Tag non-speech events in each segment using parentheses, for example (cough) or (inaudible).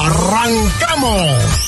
¡Arrancamos!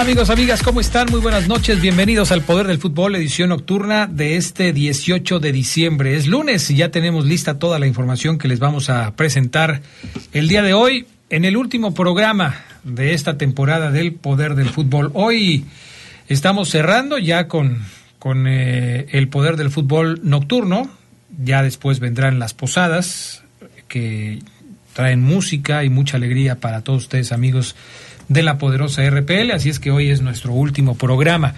Amigos, amigas? ¿Cómo están? Muy buenas noches. Bienvenidos al Poder del Fútbol, edición nocturna de este 18 de diciembre. Es lunes y ya tenemos lista toda la información que les vamos a presentar el día de hoy en el último programa de esta temporada del Poder del Fútbol. Hoy estamos cerrando ya con, con eh, el Poder del Fútbol nocturno. Ya después vendrán las posadas que traen música y mucha alegría para todos ustedes, amigos de la poderosa RPL, así es que hoy es nuestro último programa.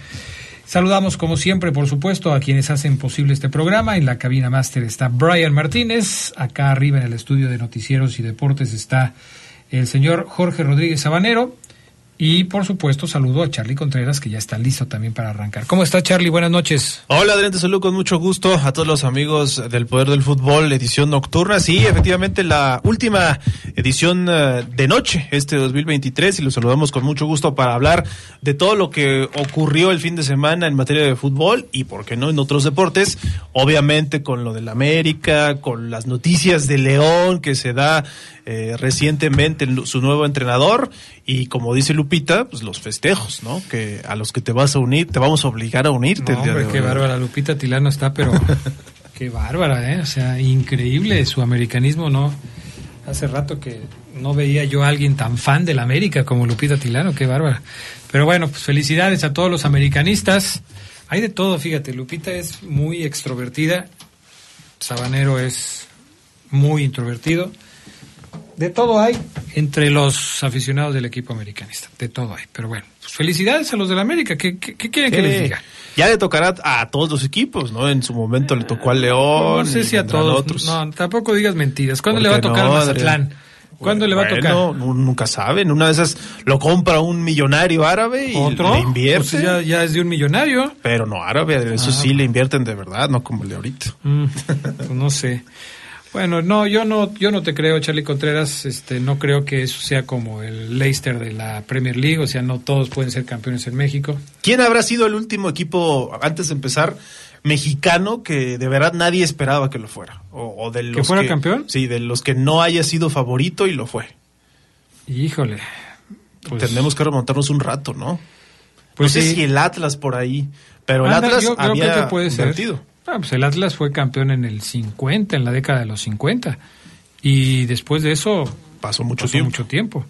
Saludamos como siempre, por supuesto, a quienes hacen posible este programa. En la cabina máster está Brian Martínez, acá arriba en el estudio de noticieros y deportes está el señor Jorge Rodríguez Sabanero. Y por supuesto, saludo a Charlie Contreras, que ya está listo también para arrancar. ¿Cómo está Charlie? Buenas noches. Hola, Adrián, te saludo con mucho gusto a todos los amigos del Poder del Fútbol, edición nocturna. Sí, efectivamente, la última edición eh, de noche, este 2023, y los saludamos con mucho gusto para hablar de todo lo que ocurrió el fin de semana en materia de fútbol y, por qué no, en otros deportes. Obviamente con lo del América, con las noticias de León que se da eh, recientemente su nuevo entrenador y como dice Lupita, pues los festejos, ¿no? Que a los que te vas a unir, te vamos a obligar a unirte. hombre, qué bárbara, Lupita Tilano está, pero (laughs) qué bárbara, ¿eh? O sea, increíble su americanismo, ¿no? Hace rato que no veía yo a alguien tan fan del América como Lupita Tilano, qué bárbara. Pero bueno, pues felicidades a todos los americanistas. Hay de todo, fíjate, Lupita es muy extrovertida, Sabanero es muy introvertido de todo hay entre los aficionados del equipo americanista. De todo hay. Pero bueno, pues felicidades a los del América. ¿Qué, quieren que les diga? Ya le tocará a todos los equipos, ¿no? En su momento le tocó al León. No sé si a todos. No, tampoco digas mentiras. ¿Cuándo le va a tocar al Mazatlán? ¿Cuándo le va a tocar? Nunca saben. Una de esas lo compra un millonario árabe y ¿Otro? le invierte. Pues ya, ya, es de un millonario. Pero no árabe, eso ah, sí le invierten de verdad, no como el de ahorita. Mm, pues no sé. Bueno, no, yo no, yo no te creo, Charlie Contreras. Este, no creo que eso sea como el Leicester de la Premier League. O sea, no todos pueden ser campeones en México. ¿Quién habrá sido el último equipo antes de empezar mexicano que de verdad nadie esperaba que lo fuera? O, de los que fuera campeón. Sí, de los que no haya sido favorito y lo fue. Híjole. Pues, Tenemos que remontarnos un rato, ¿no? Pues no sé si el Atlas por ahí, pero el Atlas yo, había creo que puede ser. Ah, pues el Atlas fue campeón en el 50, en la década de los 50. Y después de eso pasó mucho tiempo. mucho tiempo.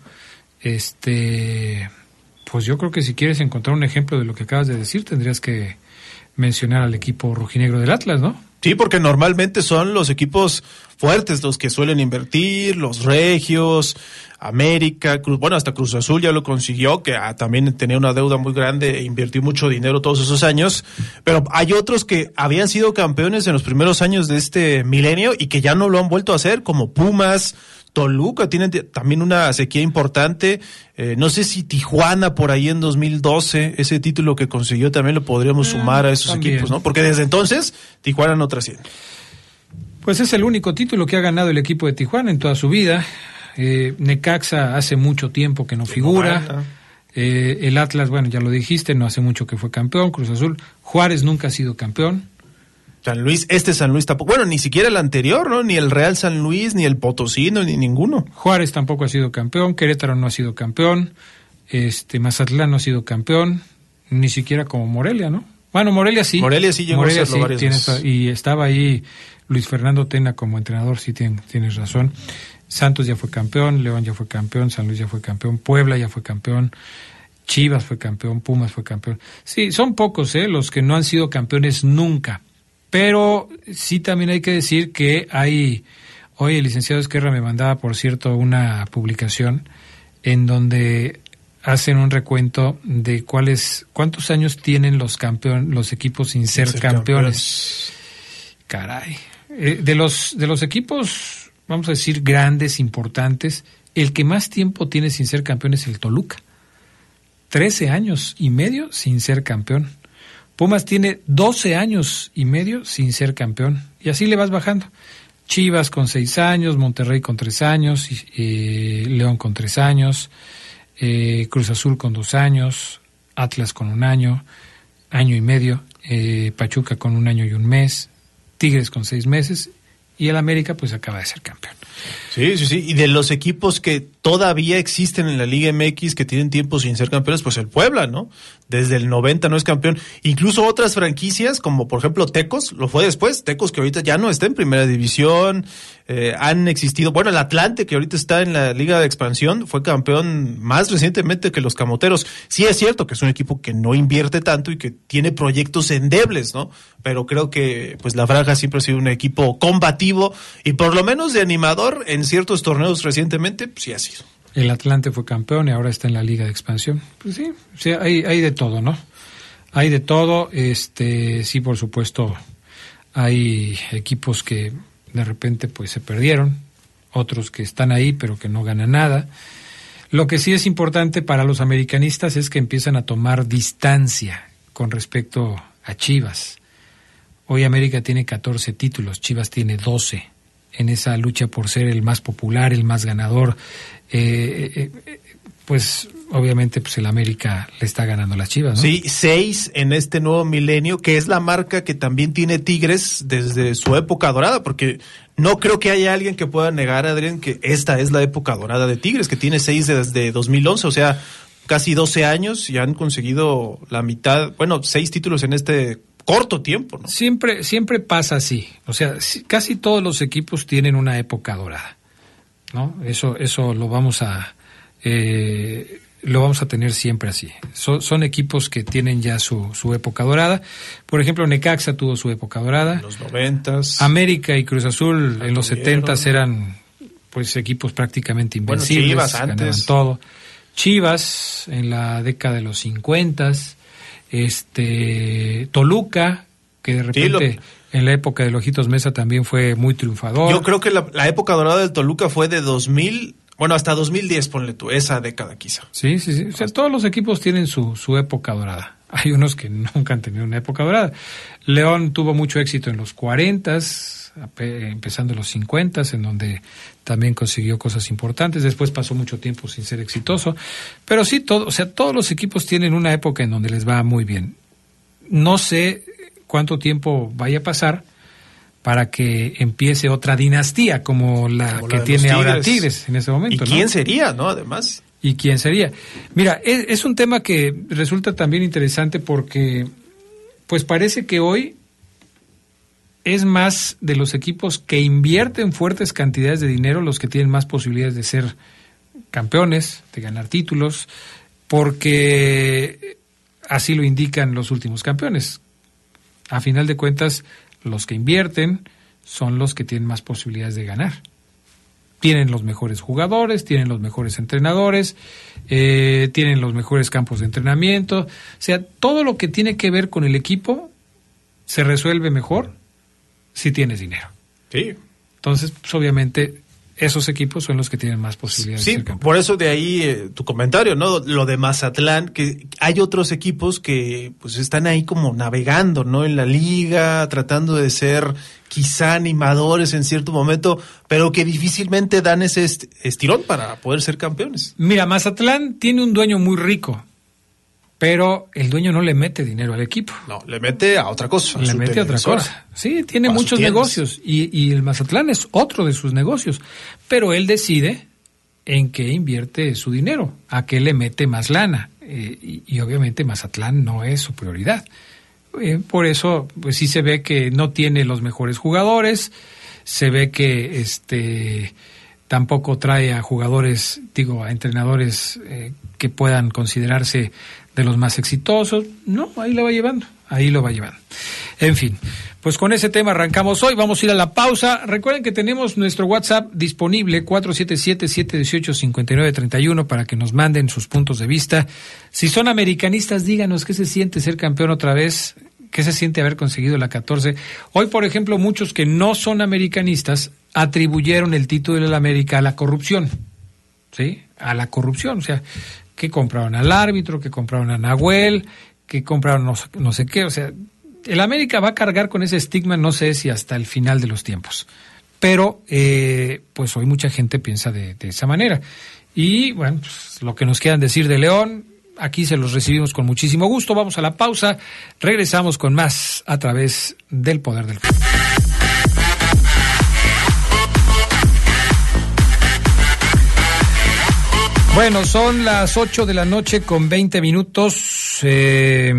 Este, pues yo creo que si quieres encontrar un ejemplo de lo que acabas de decir, tendrías que mencionar al equipo rojinegro del Atlas, ¿no? Sí, porque normalmente son los equipos fuertes los que suelen invertir, los regios, América, Cruz, bueno, hasta Cruz Azul ya lo consiguió, que ah, también tenía una deuda muy grande e invirtió mucho dinero todos esos años, pero hay otros que habían sido campeones en los primeros años de este milenio y que ya no lo han vuelto a hacer, como Pumas, Toluca tienen también una sequía importante. Eh, no sé si Tijuana por ahí en 2012, ese título que consiguió también lo podríamos eh, sumar a esos equipos, ¿no? Porque desde entonces Tijuana no trasciende. Pues es el único título que ha ganado el equipo de Tijuana en toda su vida. Eh, Necaxa hace mucho tiempo que no figura. Eh, el Atlas, bueno, ya lo dijiste, no hace mucho que fue campeón, Cruz Azul. Juárez nunca ha sido campeón. San Luis, este San Luis tampoco, bueno, ni siquiera el anterior, ¿no? Ni el Real San Luis, ni el Potosino, ni ninguno. Juárez tampoco ha sido campeón, Querétaro no ha sido campeón, este Mazatlán no ha sido campeón, ni siquiera como Morelia, ¿no? Bueno, Morelia sí. Morelia sí llegó a serlo varias veces. Y estaba ahí Luis Fernando Tena como entrenador, sí tienes razón. Santos ya fue campeón, León ya fue campeón, San Luis ya fue campeón, Puebla ya fue campeón, Chivas fue campeón, Pumas fue campeón. Sí, son pocos ¿eh? los que no han sido campeones nunca. Pero sí también hay que decir que hay, hoy el licenciado Esquerra me mandaba, por cierto, una publicación en donde hacen un recuento de cuáles, cuántos años tienen los campeón, los equipos sin ser, campeones. Caray. Eh, de los, de los equipos vamos a decir, grandes, importantes, el que más tiempo tiene sin ser campeón es el Toluca. Trece años y medio sin ser campeón. Pumas tiene doce años y medio sin ser campeón. Y así le vas bajando. Chivas con seis años, Monterrey con tres años, eh, León con tres años, eh, Cruz Azul con dos años, Atlas con un año, año y medio, eh, Pachuca con un año y un mes, Tigres con seis meses y el América pues acaba de ser campeón. Sí, sí, sí. Y de los equipos que todavía existen en la Liga MX que tienen tiempo sin ser campeones, pues el Puebla, ¿no? Desde el 90 no es campeón. Incluso otras franquicias, como por ejemplo Tecos, lo fue después. Tecos que ahorita ya no está en primera división. Eh, han existido, bueno, el Atlante que ahorita está en la Liga de Expansión fue campeón más recientemente que los Camoteros. Sí es cierto que es un equipo que no invierte tanto y que tiene proyectos endebles, ¿no? Pero creo que pues la Franja siempre ha sido un equipo combativo y por lo menos de animador en ciertos torneos recientemente, pues sí sido. El Atlante fue campeón y ahora está en la Liga de Expansión. Pues sí, sí hay, hay de todo, ¿no? Hay de todo. Este, sí, por supuesto, hay equipos que de repente pues se perdieron, otros que están ahí pero que no ganan nada. Lo que sí es importante para los americanistas es que empiezan a tomar distancia con respecto a Chivas. Hoy América tiene 14 títulos, Chivas tiene 12 en esa lucha por ser el más popular, el más ganador. Eh, eh, eh, pues obviamente pues el América le está ganando las Chivas, ¿no? Sí, seis en este nuevo milenio, que es la marca que también tiene Tigres desde su época dorada, porque no creo que haya alguien que pueda negar, Adrián, que esta es la época dorada de Tigres, que tiene seis desde 2011, o sea, casi 12 años y han conseguido la mitad, bueno, seis títulos en este corto tiempo, ¿no? Siempre, siempre pasa así. O sea, casi todos los equipos tienen una época dorada, ¿no? Eso, eso lo vamos a, eh, lo vamos a tener siempre así. son equipos que tienen ya su, su época dorada. Por ejemplo, Necaxa tuvo su época dorada. En los noventas. América y Cruz Azul en los setentas eran, pues, equipos prácticamente invencibles. Bueno, Chivas antes. todo. Chivas en la década de los cincuentas este Toluca, que de repente en la época de Lojitos Mesa también fue muy triunfador. Yo creo que la, época dorada del Toluca fue de 2000, bueno, hasta 2010, ponle tú, esa década quizá. Sí, sí, sí. O sea, todos los equipos tienen su, su época dorada. Hay unos que (laughs) nunca han tenido una época dorada. León tuvo mucho éxito en los 40 empezando en los 50 en donde también consiguió cosas importantes. Después pasó mucho tiempo sin ser exitoso. Pero sí, todo, o sea, todos los equipos tienen una época en donde les va muy bien. No sé cuánto tiempo vaya a pasar para que empiece otra dinastía como la que tiene ahora Tigres en ese momento. ¿Y quién sería, no? Además. ¿Y quién sería? Mira, es, es un tema que resulta también interesante porque, pues parece que hoy es más de los equipos que invierten fuertes cantidades de dinero los que tienen más posibilidades de ser campeones, de ganar títulos, porque así lo indican los últimos campeones. A final de cuentas, los que invierten son los que tienen más posibilidades de ganar. Tienen los mejores jugadores, tienen los mejores entrenadores, eh, tienen los mejores campos de entrenamiento. O sea, todo lo que tiene que ver con el equipo se resuelve mejor si tienes dinero. Sí. Entonces, pues, obviamente, esos equipos son los que tienen más posibilidades. Sí, de ser campeones. por eso de ahí eh, tu comentario, ¿no? Lo de Mazatlán, que hay otros equipos que pues están ahí como navegando, ¿no? En la liga, tratando de ser quizá animadores en cierto momento, pero que difícilmente dan ese est- estirón para poder ser campeones. Mira, Mazatlán tiene un dueño muy rico, pero el dueño no le mete dinero al equipo. No, le mete a otra cosa. a Le mete otra televisora. cosa. Sí, tiene a muchos negocios y, y el Mazatlán es otro de sus negocios, pero él decide en qué invierte su dinero, a qué le mete más lana eh, y, y obviamente Mazatlán no es su prioridad. Eh, por eso, pues sí se ve que no tiene los mejores jugadores, se ve que este tampoco trae a jugadores, digo, a entrenadores eh, que puedan considerarse de los más exitosos. No, ahí lo va llevando, ahí lo va llevando. En fin, pues con ese tema arrancamos hoy. Vamos a ir a la pausa. Recuerden que tenemos nuestro WhatsApp disponible 477-718-5931 para que nos manden sus puntos de vista. Si son americanistas, díganos qué se siente ser campeón otra vez, qué se siente haber conseguido la 14. Hoy, por ejemplo, muchos que no son americanistas atribuyeron el título de la América a la corrupción. ¿Sí? A la corrupción. O sea, que compraron al árbitro, que compraron a Nahuel, que compraron no, no sé qué. O sea, el América va a cargar con ese estigma, no sé si hasta el final de los tiempos. Pero, eh, pues hoy mucha gente piensa de, de esa manera. Y bueno, pues, lo que nos quieran decir de León, aquí se los recibimos con muchísimo gusto. Vamos a la pausa, regresamos con más a través del poder del Bueno, son las 8 de la noche con 20 minutos. Eh,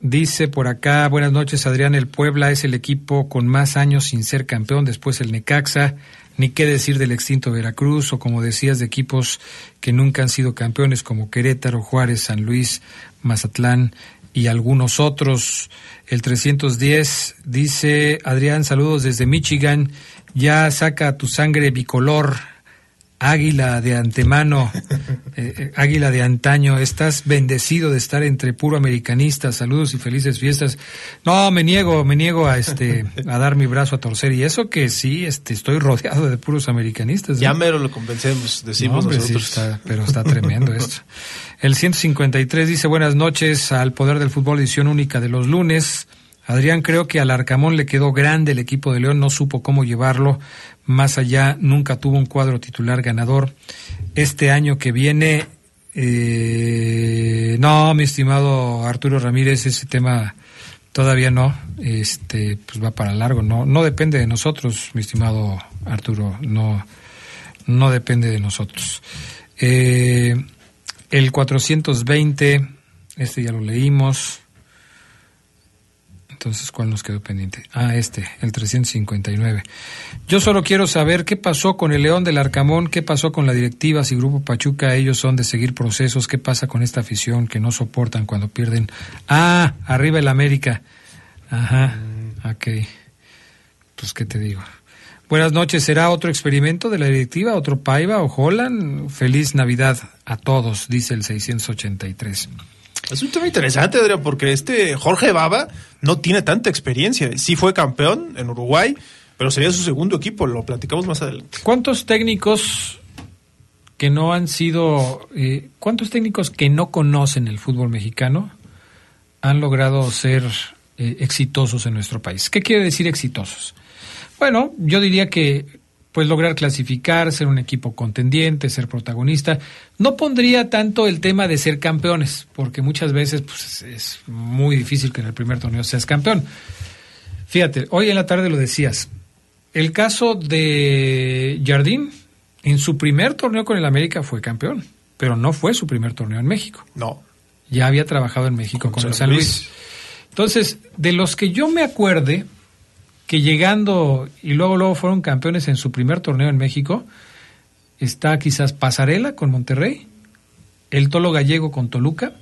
dice por acá, buenas noches Adrián, el Puebla es el equipo con más años sin ser campeón, después el Necaxa, ni qué decir del extinto Veracruz o como decías de equipos que nunca han sido campeones como Querétaro, Juárez, San Luis, Mazatlán y algunos otros. El 310 dice, Adrián, saludos desde Michigan, ya saca tu sangre bicolor. Águila de antemano, (laughs) eh, eh, águila de antaño, estás bendecido de estar entre puro americanista. Saludos y felices fiestas. No, me niego, me niego a este a dar mi brazo a torcer y eso que sí, este estoy rodeado de puros americanistas. ¿eh? Ya mero lo convencemos, decimos No, hombre, sí nosotros. está- pero está tremendo esto. (laughs) El 153 dice buenas noches al Poder del Fútbol, edición única de los lunes. Adrián, creo que al Arcamón le quedó grande el equipo de León, no supo cómo llevarlo más allá, nunca tuvo un cuadro titular ganador. Este año que viene, eh, no, mi estimado Arturo Ramírez, ese tema todavía no, este, pues va para largo, no, no depende de nosotros, mi estimado Arturo, no, no depende de nosotros. Eh, el 420, este ya lo leímos. Entonces, ¿cuál nos quedó pendiente? Ah, este, el 359. Yo solo quiero saber qué pasó con el León del Arcamón, qué pasó con la directiva, si Grupo Pachuca ellos son de seguir procesos, qué pasa con esta afición que no soportan cuando pierden. Ah, arriba el América. Ajá, ok. Pues, ¿qué te digo? Buenas noches, ¿será otro experimento de la directiva, otro Paiva o Holland? Feliz Navidad a todos, dice el 683. Es un tema interesante, Adrián, porque este Jorge Baba no tiene tanta experiencia. Sí fue campeón en Uruguay, pero sería su segundo equipo, lo platicamos más adelante. ¿Cuántos técnicos que no han sido, eh, cuántos técnicos que no conocen el fútbol mexicano han logrado ser eh, exitosos en nuestro país? ¿Qué quiere decir exitosos? Bueno, yo diría que pues lograr clasificar, ser un equipo contendiente, ser protagonista. No pondría tanto el tema de ser campeones, porque muchas veces pues, es, muy difícil que en el primer torneo seas campeón. Fíjate, hoy en la tarde lo decías. El caso de Jardín, en su primer torneo con el América fue campeón, pero no fue su primer torneo en México. No. Ya había trabajado en México con, Con el San San Luis. Luis. Entonces, de los que yo me acuerde, que llegando y luego luego fueron campeones en su primer torneo en México, está quizás Pasarela con Monterrey, el Tolo Gallego con Toluca,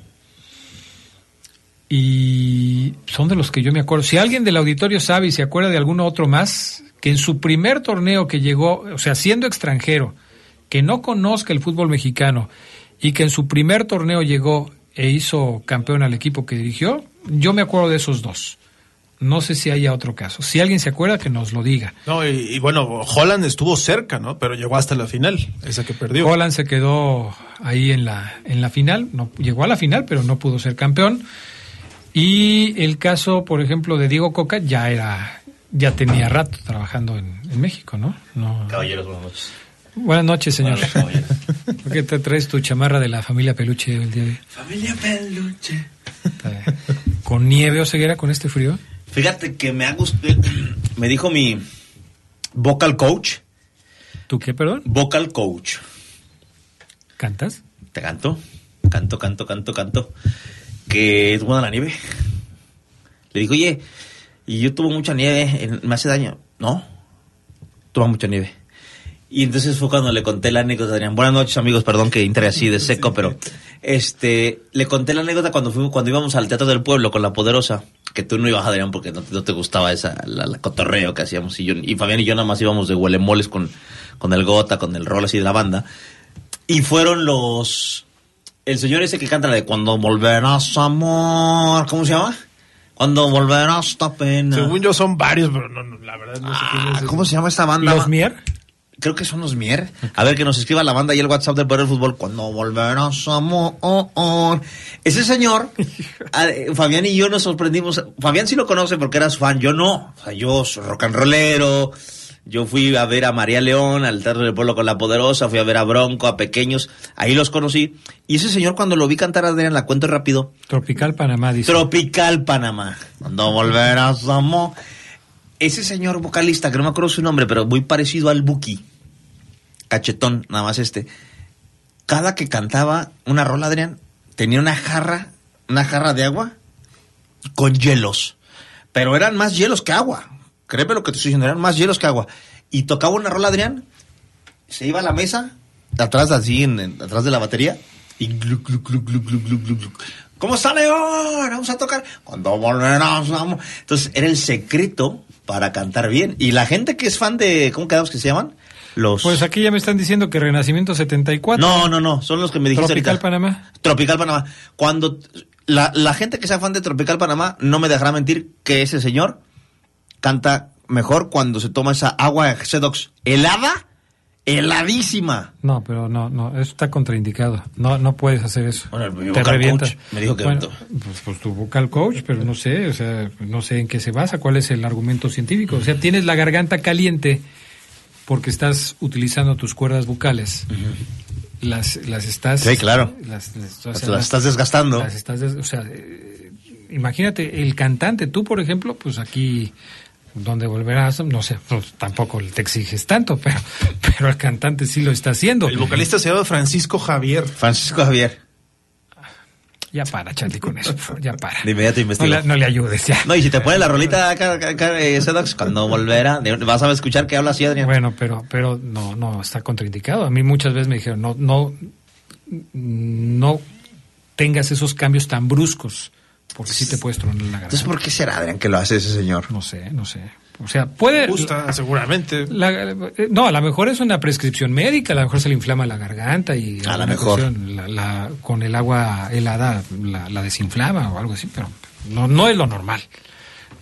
y son de los que yo me acuerdo. Si alguien del auditorio sabe y se acuerda de alguno otro más, que en su primer torneo que llegó, o sea, siendo extranjero, que no conozca el fútbol mexicano y que en su primer torneo llegó e hizo campeón al equipo que dirigió, yo me acuerdo de esos dos. No sé si haya otro caso. Si alguien se acuerda, que nos lo diga. No, y, y bueno, Holland estuvo cerca, ¿no? Pero llegó hasta la final, esa que perdió. Holland se quedó ahí en la, en la final, no, llegó a la final, pero no pudo ser campeón. Y el caso, por ejemplo, de Diego Coca ya era, ya tenía rato trabajando en, en México, ¿no? no Caballeros, buenas noches. Buenas noches, señor. Hola, caballeros. (laughs) ¿Por qué te traes tu chamarra de la familia Peluche el día de hoy? Familia Peluche. ¿Con nieve o ceguera con este frío? Fíjate que me ha gustado. (clears throat) Me dijo mi vocal coach. ¿Tú qué, perdón? Vocal coach. ¿Cantas? Te canto, canto, canto, canto, canto. Que es buena la nieve. Le digo, oye, y yo tuve mucha nieve, me hace daño. No, tuvo mucha nieve. Y entonces fue cuando le conté la anécdota, Adrián. Buenas noches, amigos, perdón que entré así de seco, pero este le conté la anécdota cuando fuimos, cuando íbamos al Teatro del Pueblo con la Poderosa, que tú no ibas, Adrián, porque no, te- no te gustaba esa, la, la cotorreo que hacíamos. Y, yo, y Fabián y yo nada más íbamos de huelemoles con, con el Gota, con el rol así de la banda. Y fueron los. El señor ese que canta la de Cuando volverás, amor. ¿Cómo se llama? Cuando volverás, esta pena. Según yo son varios, pero no, no, la verdad no sé quién es. Ah, ese. ¿Cómo se llama esta banda? ¿Los Mier? Creo que son los Mier. A ver, que nos escriba la banda y el WhatsApp del Poder del Fútbol. Cuando volverás, amor. Ese señor, (laughs) a- eh, Fabián y yo nos sorprendimos. Fabián sí lo conoce porque era su fan. Yo no. O sea, yo soy rock and rollero. Yo fui a ver a María León, al Teatro del Pueblo con la Poderosa. Fui a ver a Bronco, a Pequeños. Ahí los conocí. Y ese señor, cuando lo vi cantar, Adrián, la cuento rápido. Tropical Panamá, dice. Tropical Panamá. Cuando volverás, amor. Ese señor vocalista, que no me acuerdo su nombre, pero muy parecido al Buki. Cachetón, nada más este. Cada que cantaba una rola, Adrián, tenía una jarra, una jarra de agua con hielos. Pero eran más hielos que agua. Créeme lo que te estoy diciendo, eran más hielos que agua. Y tocaba una rola, Adrián, se iba a la mesa, atrás así, en, atrás de la batería, y glu, glu, glu. ¿Cómo está León? Vamos a tocar. Cuando volverás, vamos. Entonces, era el secreto para cantar bien. Y la gente que es fan de, ¿cómo quedamos que se llaman? Los... Pues aquí ya me están diciendo que Renacimiento 74. No, no, no, son los que me dijiste Tropical ahorita. Panamá. Tropical Panamá. Cuando la, la gente que sea fan de Tropical Panamá no me dejará mentir que ese señor canta mejor cuando se toma esa agua de Sedox helada, heladísima. No, pero no, no, eso está contraindicado. No, no puedes hacer eso. Bueno, mi Te revientas. coach me dijo que Bueno, no. pues, pues tu vocal coach, pero no sé, o sea, no sé en qué se basa, cuál es el argumento científico. O sea, tienes la garganta caliente porque estás utilizando tus cuerdas vocales. Las, las estás. Sí, claro. Las, las- o Las- sea, las estás desgastando. las estás des- o sea, eh, imagínate, el cantante, tú, por ejemplo, pues aquí donde volverás, no sé, pues, tampoco te exiges tanto, (laughs) pero, pero el cantante sí lo está haciendo. El vocalista se llama Francisco Javier. Francisco Javier. Ya para, Charlie, con eso. Ya para. De inmediato no le, no le ayudes, ya. No, y si te pone la rolita eh, Sedox, cuando volverá, vas a escuchar que habla así, Adrián. Bueno, pero, pero no, no, está contraindicado. A mí muchas veces me dijeron, no, no, no tengas esos cambios tan bruscos, porque sí te puedes tronar la garganta. Entonces, ¿por qué será, Adrián, que lo hace ese señor? No sé, no sé. O sea, puede... Gusta, seguramente. La- eh, no, a lo mejor es una prescripción médica, a lo mejor se le inflama la garganta y A lo mejor. la- la- con el agua helada la, la desinflama o algo así, pero no, no es lo normal.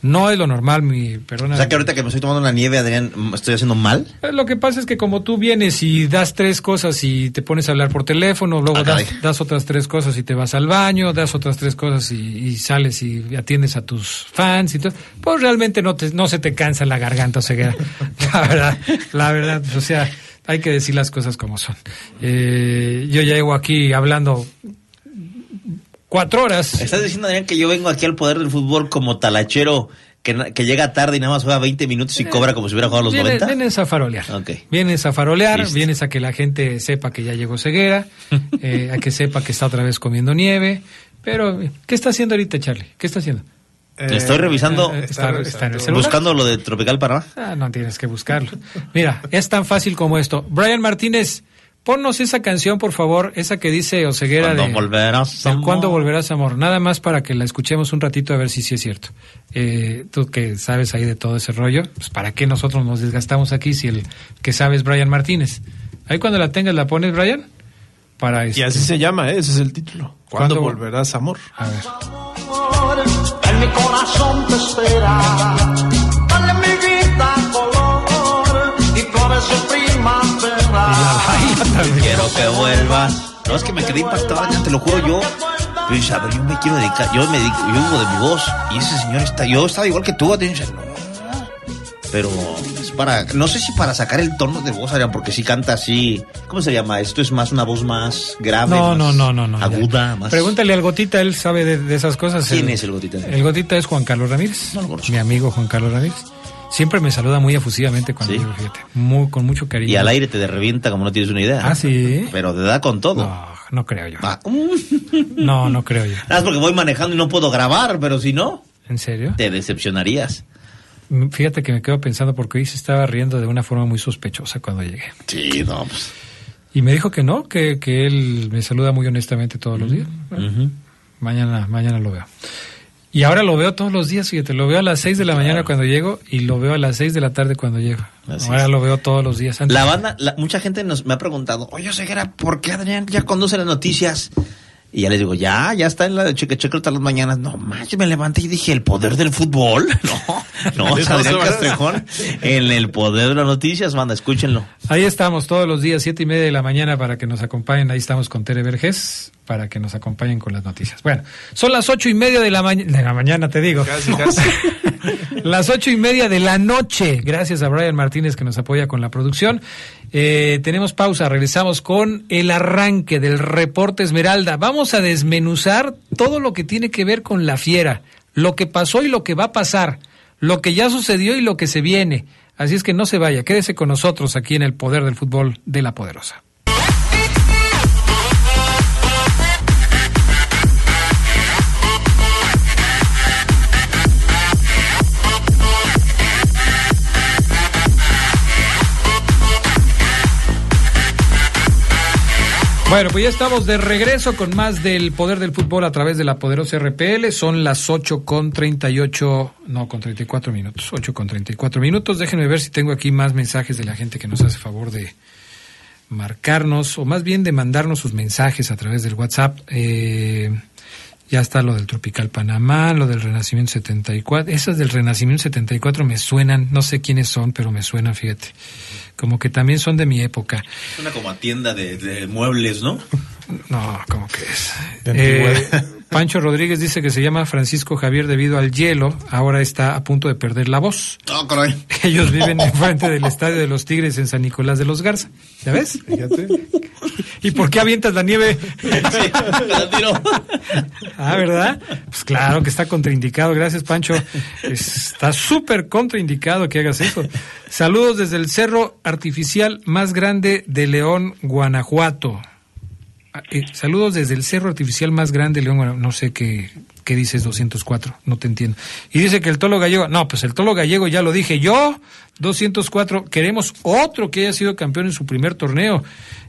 No es lo normal, mi perdona. O sea, que ahorita que me estoy tomando una nieve, Adrián, ¿estoy haciendo mal? Eh, Lo que pasa es que como tú vienes y das tres cosas y te pones a hablar por teléfono, luego Ah, das, das otras tres cosas y te vas al baño, das otras tres cosas y, y sales y atiendes a tus fans y todo, pues realmente no, te, no se te cansa la garganta o ceguera. (laughs) La verdad, la verdad, o sea, hay que decir las cosas como son. Eh, yo ya llevo aquí hablando cuatro horas. ¿Estás diciendo, Adrián, que yo vengo aquí al poder del fútbol como talachero que, llega tarde y nada más juega 20 minutos y cobra como si hubiera jugado los Vienes, 90? vienes a farolear. Ok. Vienes a farolear, Listo. vienes a que la gente sepa que ya llegó ceguera, (laughs) eh, a que sepa que está otra vez comiendo nieve. Pero, ¿qué está haciendo ahorita, Charlie? ¿Qué está haciendo? Estoy revisando, eh, está- está está en el revisando. celular. buscando lo de Tropical Panamá. Ah, no tienes que buscarlo. Mira, es tan fácil como esto. Brian Martínez, ponnos esa canción, por favor, esa que dice Oceguera Cuando de... volverás, del amor. ¿Cuándo volverás, amor? Nada más para que la escuchemos un ratito a ver si sí es cierto. Eh, tú que sabes ahí de todo ese rollo, pues ¿para qué nosotros nos desgastamos aquí si el que sabe es Brian Martínez? Ahí cuando la tengas la pones, Brian, para Y este- así se llama, ¿eh? ese es el título. ¿Cuándo ¿Cuándo? volverás, amor? A ver. en mi corazón te espera. (laughs) Quiero que vuelvas. No, es que me quedé impactado, ya te lo juro yo. Pero dice, a ver, yo me quiero dedicar, yo me dedico, yo vivo de mi voz. Y ese señor está, yo estaba igual que tú, dice, no. Pero es para, no sé si para sacar el tono de voz, Adrián, porque si canta así, ¿cómo se llama? Esto es más una voz más grave, No, más no, no, no, no. aguda, ya. más... Pregúntale al Gotita, él sabe de, de esas cosas. ¿Quién es el Gotita? El Gotita es Juan Carlos Ramírez. No lo conozco. Mi amigo Juan Carlos Ramírez. Siempre me saluda muy efusivamente cuando ¿Sí? llego, fíjate. Muy, con mucho cariño. Y al aire te revienta como no tienes una idea. Ah, sí. Pero te da con todo. No, no creo yo. Ah, mm. No, no creo yo. Nada porque voy manejando y no puedo grabar, pero si no, ¿En serio? te decepcionarías. Mm, Fíjate que me quedo pensando porque hoy se estaba riendo de una forma muy sospechosa cuando llegué. Sí, no, pues. Y me dijo que no, que, que él me saluda muy honestamente todos los días. ujú. Mañana, mañana lo veo. Y ahora lo veo todos los días, fíjate, lo veo a las 6 de la mañana cuando llego y lo veo a las 6 de la tarde cuando llego. Así ahora es. lo veo todos los días. Antes- La banda, la- mucha gente nos me ha preguntado, oye, Ceguera, ¿por qué Adrián ya conduce las noticias? Y ya les digo, ya, ya está en la de cheque cheque todas las mañanas. No manches, me levanté y dije, ¿el poder del fútbol? (laughs) No, no, (laughs) Adrián Castrejón (laughs) en el poder de las noticias, banda, escúchenlo. Ahí estamos todos los días, siete y media de la mañana para que nos acompañen. Ahí estamos con Tere Vergés para que nos acompañen con las noticias. Bueno, son las ocho y media de la, ma- de la mañana, te digo. Casi, casi. (laughs) Las ocho y media de la noche. Gracias a Brian Martínez que nos apoya con la producción. Eh, tenemos pausa, regresamos con el arranque del reporte Esmeralda. Vamos a desmenuzar todo lo que tiene que ver con la fiera, lo que pasó y lo que va a pasar, lo que ya sucedió y lo que se viene. Así es que no se vaya, quédese con nosotros aquí en el Poder del Fútbol de la Poderosa. Bueno, pues ya estamos de regreso con más del poder del fútbol a través de la poderosa RPL. Son las 8 con 38, no, con 34 minutos. 8 con 34 minutos. Déjenme ver si tengo aquí más mensajes de la gente que nos hace favor de marcarnos, o más bien de mandarnos sus mensajes a través del WhatsApp. Eh, ya está lo del Tropical Panamá, lo del Renacimiento 74. Esas del Renacimiento 74 me suenan, no sé quiénes son, pero me suenan, fíjate. Como que también son de mi época. Es una como tienda de, de muebles, ¿no? (laughs) No, ¿cómo que es? De Eh. Pancho Rodríguez dice que se llama Francisco Javier debido al hielo, ahora está a punto de perder la voz. No, caray. Ellos viven (laughs) enfrente del estadio de los Tigres en San Nicolás de los Garza. ¿Ya ves? Fíjate. ¿Y por qué avientas la nieve? Sí, la tiro. Ah, ¿verdad? Pues claro que está contraindicado. Gracias, Pancho. Está súper contraindicado que hagas eso. Saludos desde el cerro artificial más grande de León, Guanajuato. Ah, eh, saludos desde el cerro artificial más grande de León. No sé qué, qué dices 204, no te entiendo. Y dice que el tolo gallego, no, pues el tolo gallego ya lo dije yo, 204, queremos otro que haya sido campeón en su primer torneo.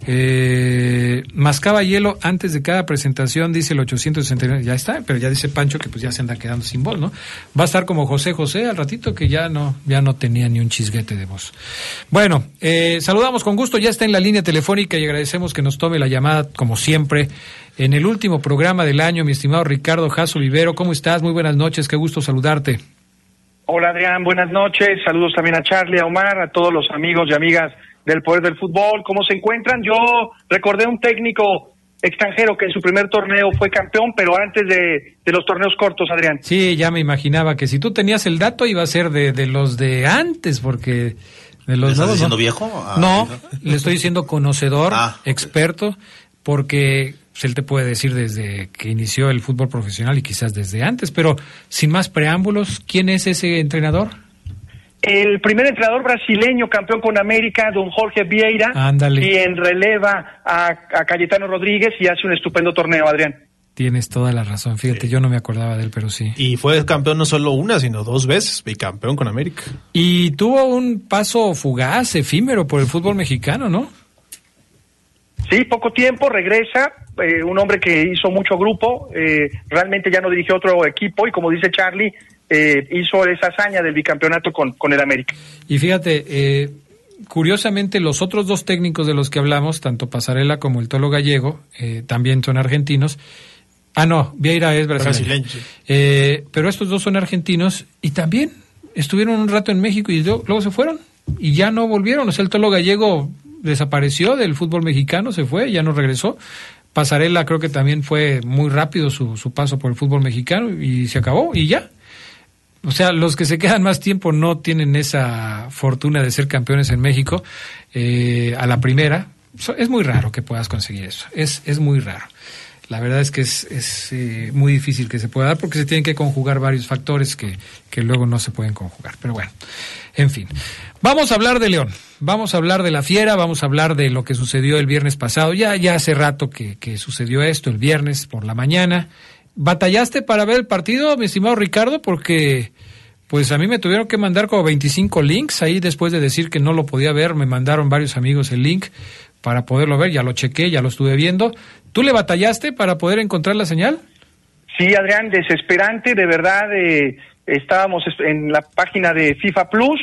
Eh, mascaba hielo antes de cada presentación, dice el 869, ya está, pero ya dice Pancho que pues ya se anda quedando sin voz, ¿no? Va a estar como José José al ratito que ya no, ya no tenía ni un chisguete de voz. Bueno, eh, saludamos con gusto, ya está en la línea telefónica y agradecemos que nos tome la llamada como siempre. En el último programa del año, mi estimado Ricardo Jasso Vivero, ¿cómo estás? Muy buenas noches, qué gusto saludarte. Hola Adrián, buenas noches. Saludos también a Charlie, a Omar, a todos los amigos y amigas del Poder del Fútbol. ¿Cómo se encuentran? Yo recordé un técnico extranjero que en su primer torneo fue campeón, pero antes de, de los torneos cortos, Adrián. Sí, ya me imaginaba que si tú tenías el dato iba a ser de, de los de antes, porque de los ¿Le estás nuevos, diciendo no. viejo? Ah, no, le estoy diciendo conocedor, Ah, experto, porque pues, él te puede decir desde que inició el fútbol profesional y quizás desde antes, pero sin más preámbulos, ¿quién es ese entrenador? El primer entrenador brasileño campeón con América, don Jorge Vieira, Ándale. quien releva a, a Cayetano Rodríguez y hace un estupendo torneo, Adrián. Tienes toda la razón, fíjate, yo no me acordaba de él, pero sí. Y fue campeón no solo una, sino dos veces, bicampeón con América. Y tuvo un paso fugaz, efímero por el fútbol mexicano, ¿no? Sí, poco tiempo, regresa, eh, un hombre que hizo mucho grupo, eh, realmente ya no dirigió otro equipo y como dice Charlie, eh, hizo esa hazaña del bicampeonato con, con el América. Y fíjate, eh, curiosamente los otros dos técnicos de los que hablamos, tanto Pasarela como el Tolo Gallego, eh, también son argentinos, Ah, no, Vieira es brasileño. Brasileño. Eh, pero estos dos son argentinos y también estuvieron un rato en México y luego, luego se fueron y ya no volvieron. O sea, el Tolo Gallego desapareció del fútbol mexicano, se fue, ya no regresó. Pasarela creo que también fue muy rápido su, su paso por el fútbol mexicano y se acabó y ya. O sea, los que se quedan más tiempo no tienen esa fortuna de ser campeones en México eh, a la primera. Es muy raro que puedas conseguir eso. Es, es muy raro. La verdad es que es, es, eh, muy difícil que se pueda dar porque se tienen que conjugar varios factores que, que luego no se pueden conjugar. Pero bueno, en fin. Vamos a hablar de León. Vamos a hablar de la fiera. Vamos a hablar de lo que sucedió el viernes pasado. Ya, ya hace rato que, que sucedió esto, el viernes por la mañana. ¿Batallaste para ver el partido, mi estimado Ricardo? Porque pues a mí me tuvieron que mandar como 25 links ahí después de decir que no lo podía ver, me mandaron varios amigos el link para poderlo ver, ya lo chequé, ya lo estuve viendo. ¿Tú le batallaste para poder encontrar la señal? Sí, Adrián, desesperante, de verdad. eh, estábamos es- en la página de FIFA Plus,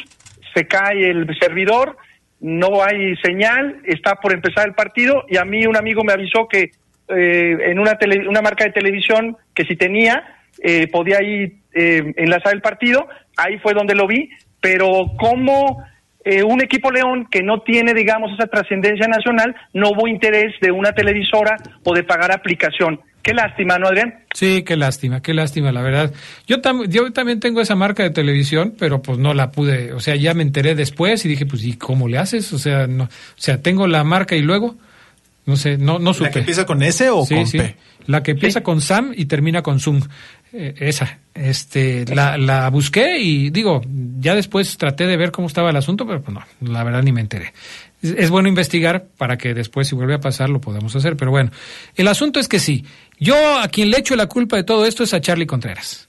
se cae el servidor, no hay señal, está por empezar el partido y a mí un amigo me avisó que eh, en una, tele- una marca de televisión que si tenía, eh, podía ahí eh, enlazar el partido, ahí fue donde lo vi, pero como eh, un equipo León que no tiene, digamos, esa trascendencia nacional, no hubo interés de una televisora o de pagar aplicación. Qué lástima, ¿no, Adrián? Sí, qué lástima, qué lástima, la verdad. Yo, yo también tengo esa marca de televisión, pero pues no la pude, o sea, ya me enteré después y dije, pues, ¿y cómo le haces? O sea, no, o sea, tengo la marca y luego, no sé, no, no supe. ¿La que empieza con S o sí, con sí. P? La que empieza con Sam y termina con Zoom. Eh, esa. Este, la, la busqué y digo, ya después traté de ver cómo estaba el asunto, pero pues no, la verdad ni me enteré. Es, es bueno investigar para que después, si vuelve a pasar, lo podamos hacer. Pero bueno, el asunto es que sí. Yo a quien le echo la culpa de todo esto es a Charlie Contreras.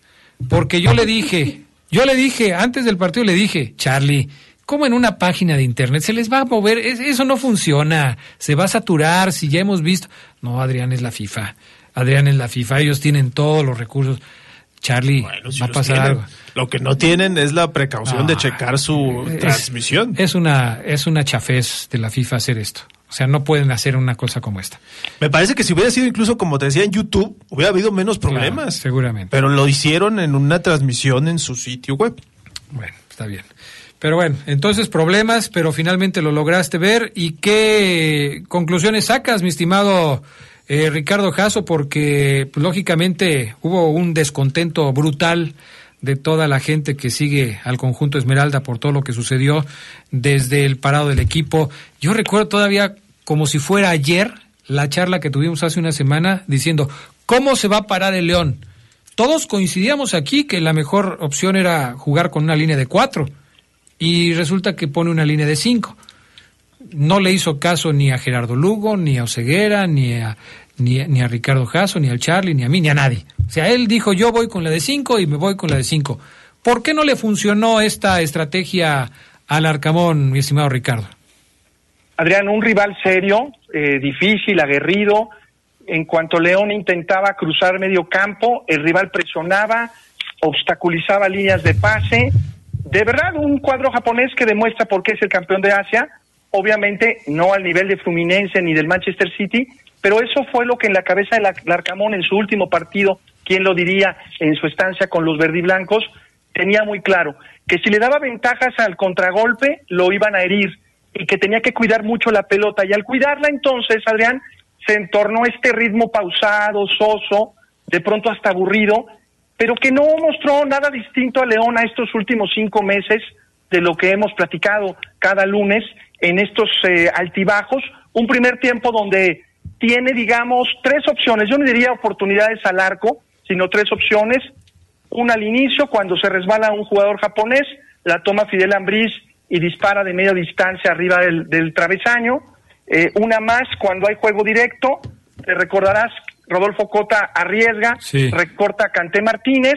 Porque yo le dije, yo le dije, antes del partido le dije, Charlie, ¿cómo en una página de internet se les va a mover? Es- eso no funciona, se va a saturar, si ya hemos visto. No, Adrián es la FIFA. Adrián es la FIFA, ellos tienen todos los recursos. Charlie, Bueno, si va a pasar tienen. algo. Lo que no tienen es la precaución de Ah, checar su Es- transmisión. Es una, es una chafez de la FIFA hacer esto. O sea, no pueden hacer una cosa como esta. Me parece que si hubiera sido incluso como te decía en YouTube, hubiera habido menos problemas. Claro, seguramente. Pero lo hicieron en una transmisión en su sitio web. Bueno, está bien. Pero bueno, entonces problemas, pero finalmente lo lograste ver. ¿Y qué conclusiones sacas, mi estimado eh, Ricardo Jasso? Porque pues, lógicamente hubo un descontento brutal de toda la gente que sigue al conjunto Esmeralda por todo lo que sucedió desde el parado del equipo. Yo recuerdo todavía como si fuera ayer la charla que tuvimos hace una semana diciendo, ¿cómo se va a parar el León? Todos coincidíamos aquí que la mejor opción era jugar con una línea de cuatro y resulta que pone una línea de cinco. No le hizo caso ni a Gerardo Lugo, ni a Oseguera, ni a, ni, a- ni a Ricardo Jasso, ni al Charlie, ni a mí, ni a nadie. O sea, él dijo yo voy con la de cinco y me voy con la de cinco. ¿Por qué no le funcionó esta estrategia al Arcamón, mi estimado Ricardo? Adrián, un rival serio, eh, difícil, aguerrido. En cuanto León intentaba cruzar medio campo, el rival presionaba, obstaculizaba líneas de pase. De verdad, un cuadro japonés que demuestra por qué es el campeón de Asia. Obviamente, no al nivel de Fluminense ni del Manchester City, pero eso fue lo que en la cabeza del Arcamón en su último partido, quién lo diría, en su estancia con los verdiblancos, tenía muy claro que si le daba ventajas al contragolpe, lo iban a herir y que tenía que cuidar mucho la pelota. Y al cuidarla entonces, Adrián, se entornó este ritmo pausado, soso, de pronto hasta aburrido, pero que no mostró nada distinto a León a estos últimos cinco meses de lo que hemos platicado cada lunes en estos eh, altibajos. Un primer tiempo donde tiene, digamos, tres opciones. Yo no diría oportunidades al arco, sino tres opciones. Una al inicio, cuando se resbala un jugador japonés, la toma Fidel Ambriz y dispara de media distancia arriba del, travesaño. Eh, una más cuando hay juego directo. Te recordarás, Rodolfo Cota arriesga, Sí. recorta a Canté Martínez,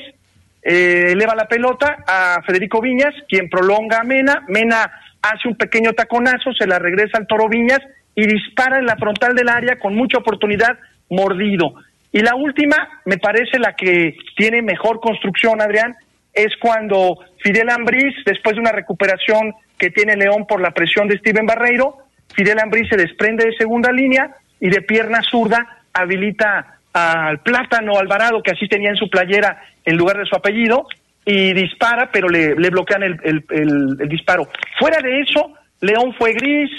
eh, eleva la pelota a Federico Viñas, quien prolonga a Mena. Mena hace un pequeño taconazo, se la regresa al Toro Viñas y dispara en la frontal del área con mucha oportunidad, mordido. Y la última, me parece la que tiene mejor construcción, Adrián, es cuando Fidel Ambriz, después de una recuperación que tiene León por la presión de Steven Barreiro, Fidel Ambriz se desprende de segunda línea y de pierna zurda habilita al Plátano Alvarado, que así tenía en su playera en lugar de su apellido, y dispara, pero le, bloquean el, disparo. Fuera de eso, León fue gris,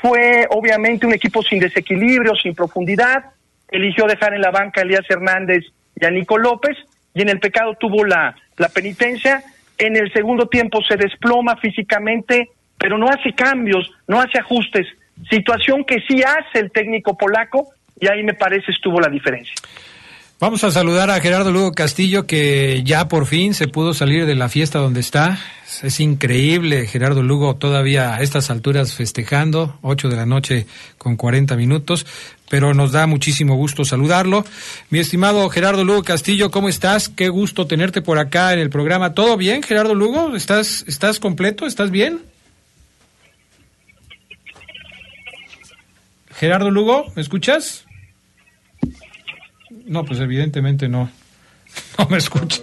fue obviamente un equipo sin desequilibrio, sin profundidad, eligió dejar en la banca a Elías Hernández y a Nico López, y en el pecado tuvo la penitencia. En el segundo tiempo se desploma físicamente, pero no hace cambios, no hace ajustes. Situación que sí hace el técnico polaco, y ahí me parece estuvo la diferencia. Vamos a saludar a Gerardo Lugo Castillo, que ya por fin se pudo salir de la fiesta donde está. Es increíble, Gerardo Lugo todavía a estas alturas festejando, 8 de la noche con 40 minutos, pero nos da muchísimo gusto saludarlo. Mi estimado Gerardo Lugo Castillo, ¿cómo estás? Qué gusto tenerte por acá en el programa. ¿Todo bien, Gerardo Lugo? ¿Estás, estás completo? ¿Estás bien? Gerardo Lugo, ¿me escuchas? No, pues evidentemente no. (laughs) No me escucha.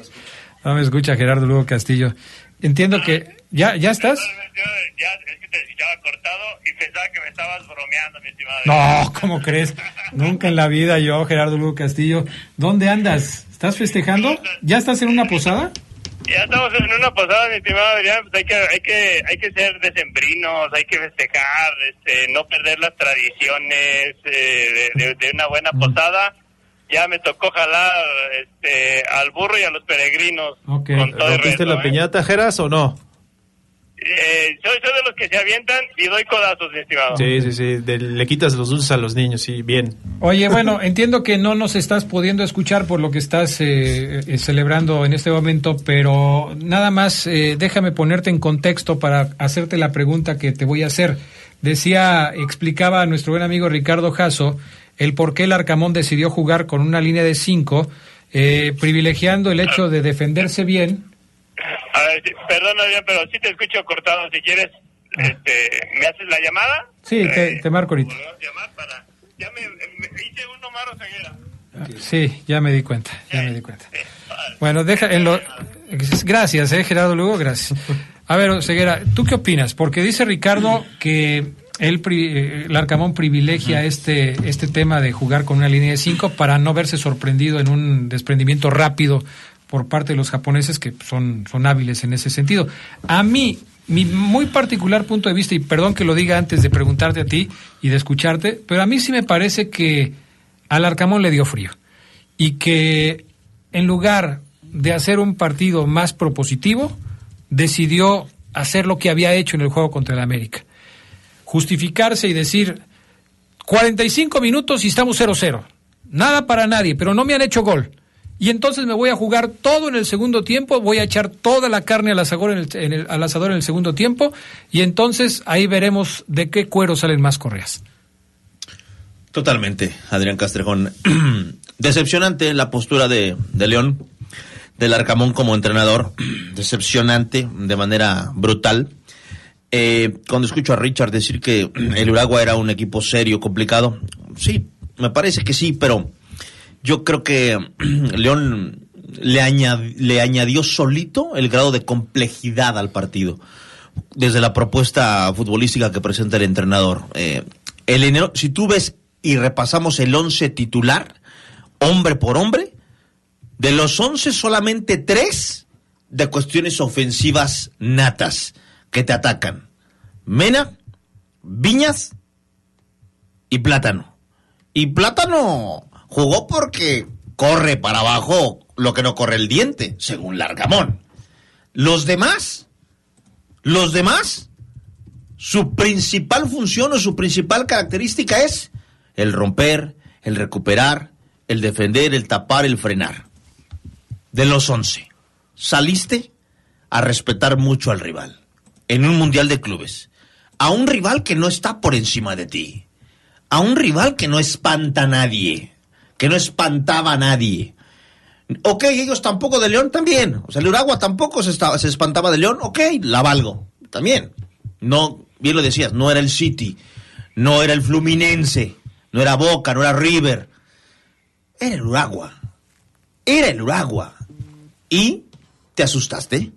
No me escucha Gerardo Lugo Castillo. Entiendo que... ¿Ya, ya estás? Yo ya es que te escuchaba cortado y pensaba que me estabas bromeando, mi estimado. No, ¿cómo crees? Nunca en la vida yo, Gerardo Lugo Castillo. ¿Dónde andas? ¿Estás festejando? ¿Ya estás en una posada? Ya estamos en una posada, mi estimado Adrián. Pues hay que, hay que, hay que ser decembrinos, hay que festejar, este, no perder las tradiciones eh, de, de- de una buena posada. Ya me tocó jalar este, al burro y a los peregrinos. Ok. Con todo el ¿Rompiste resto, la ¿eh? piñata, Geras, o no? Eh, soy, soy de los que se avientan y doy codazos, mi estimado. Sí, sí, sí. de- le quitas los dulces a los niños, sí, bien. Oye, (laughs) bueno, entiendo que no nos estás pudiendo escuchar por lo que estás eh, eh, celebrando en este momento, pero nada más eh, déjame ponerte en contexto para hacerte la pregunta que te voy a hacer. Decía, explicaba a nuestro buen amigo Ricardo Jasso el por qué el Arcamón decidió jugar con una línea de cinco, eh, privilegiando el hecho de defenderse bien. A ver, perdón, pero sí te escucho cortado. Si quieres, este, ¿me haces la llamada? Sí, te, Eh, te marco ahorita. para... Ya me, me hice uno Maro Ceguera. Sí, ya me di cuenta, ya me di cuenta. Bueno, deja en lo... Gracias, eh, Gerardo Lugo, gracias. A ver, Ceguera, ¿tú qué opinas? Porque dice Ricardo que él, eh, el Arcamón privilegia este, este tema de jugar con una línea de cinco para no verse sorprendido en un desprendimiento rápido por parte de los japoneses que son, son hábiles en ese sentido. A mí, mi muy particular punto de vista, y perdón que lo diga antes de preguntarte a ti y de escucharte, pero a mí sí me parece que al Arcamón le dio frío y que en lugar de hacer un partido más propositivo, decidió hacer lo que había hecho en el juego contra el América. Justificarse y decir 45 minutos y estamos 0-0. Nada para nadie, pero no me han hecho gol. Y entonces me voy a jugar todo en el segundo tiempo, voy a echar toda la carne al asador en el, en el- al asador en el segundo tiempo y entonces ahí veremos de qué cuero salen más correas. Totalmente, Adrián Castrejón. (clears throat) Decepcionante la postura de, de León, del Arcamón como entrenador. (clears throat) Decepcionante de manera brutal. Eh, cuando escucho a Richard decir que (clears throat) el Uruguay era un equipo serio, complicado, sí, me parece que sí, pero yo creo que (clears throat) León le, añad- le añadió solito el grado de complejidad al partido desde la propuesta futbolística que presenta el entrenador. Eh, si tú ves y repasamos el 11 titular, hombre por hombre, de los 11 solamente tres de cuestiones ofensivas natas que te atacan. Mena, Viñas y Plátano. Y Plátano jugó porque corre para abajo lo que no corre el diente, según Largamón. Los demás, los demás, su principal función o su principal característica es el romper, el recuperar, el defender, el tapar, el frenar. De los 11, saliste a respetar mucho al rival en un mundial de clubes. A un rival que no está por encima de ti. A un rival que no espanta a nadie. Que no espantaba a nadie. Ok, ellos tampoco de León también. O sea, el Uragua tampoco se, estaba, se espantaba de León. Ok, la valgo. También. No, bien lo decías, no era el City. No era el Fluminense. No era Boca, no era River. Era el Uragua. Era el Uragua. Y te asustaste.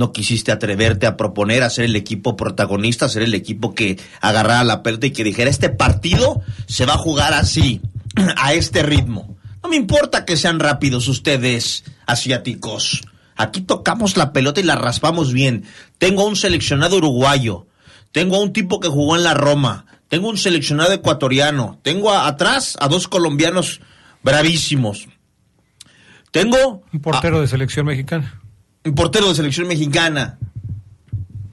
No quisiste atreverte a proponer a ser el equipo protagonista, a ser el equipo que agarrara la pelota y que dijera, este partido se va a jugar así, (clears throat) a este ritmo. No me importa que sean rápidos ustedes, asiáticos. Aquí tocamos la pelota y la raspamos bien. Tengo a un seleccionado uruguayo. Tengo a un tipo que jugó en la Roma. Tengo un seleccionado ecuatoriano. Tengo a- atrás a dos colombianos bravísimos. Tengo Un portero de selección mexicana. Un portero de selección mexicana.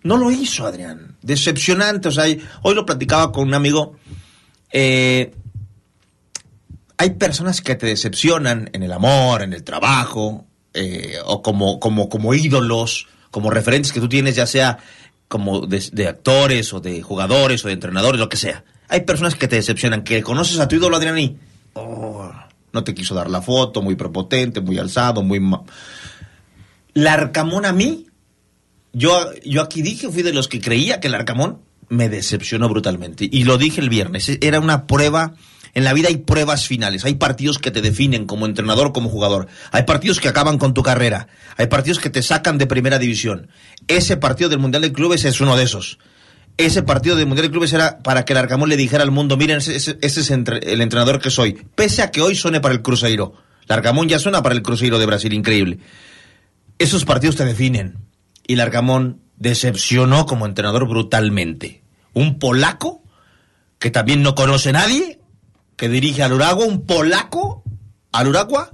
No lo hizo, Adrián. Decepcionante. O sea, hoy lo platicaba con un amigo. Eh, hay personas que te decepcionan en el amor, en el trabajo, eh, o como, como, como ídolos, como referentes que tú tienes, ya sea como de, de actores o de jugadores o de entrenadores, lo que sea. Hay personas que te decepcionan, que conoces a tu ídolo, Adrián, y oh, no te quiso dar la foto, muy prepotente, muy alzado, muy... ma- Larcamón a mí, yo, yo aquí dije, fui de los que creía que el Arcamón me decepcionó brutalmente. Y lo dije el viernes, e- era una prueba, en la vida hay pruebas finales, hay partidos que te definen como entrenador, como jugador, hay partidos que acaban con tu carrera, hay partidos que te sacan de primera división. Ese partido del Mundial de Clubes es uno de esos. Ese partido del Mundial de Clubes era para que el Arcamón le dijera al mundo, miren, ese, es el entrenador que soy, pese a que hoy suene para el Cruzeiro. El Arcamón ya suena para el Cruzeiro de Brasil, increíble esos partidos te definen. Y Largamón decepcionó como entrenador brutalmente. Un polaco que también no conoce a nadie, que dirige al Uragua, un polaco al Uragua,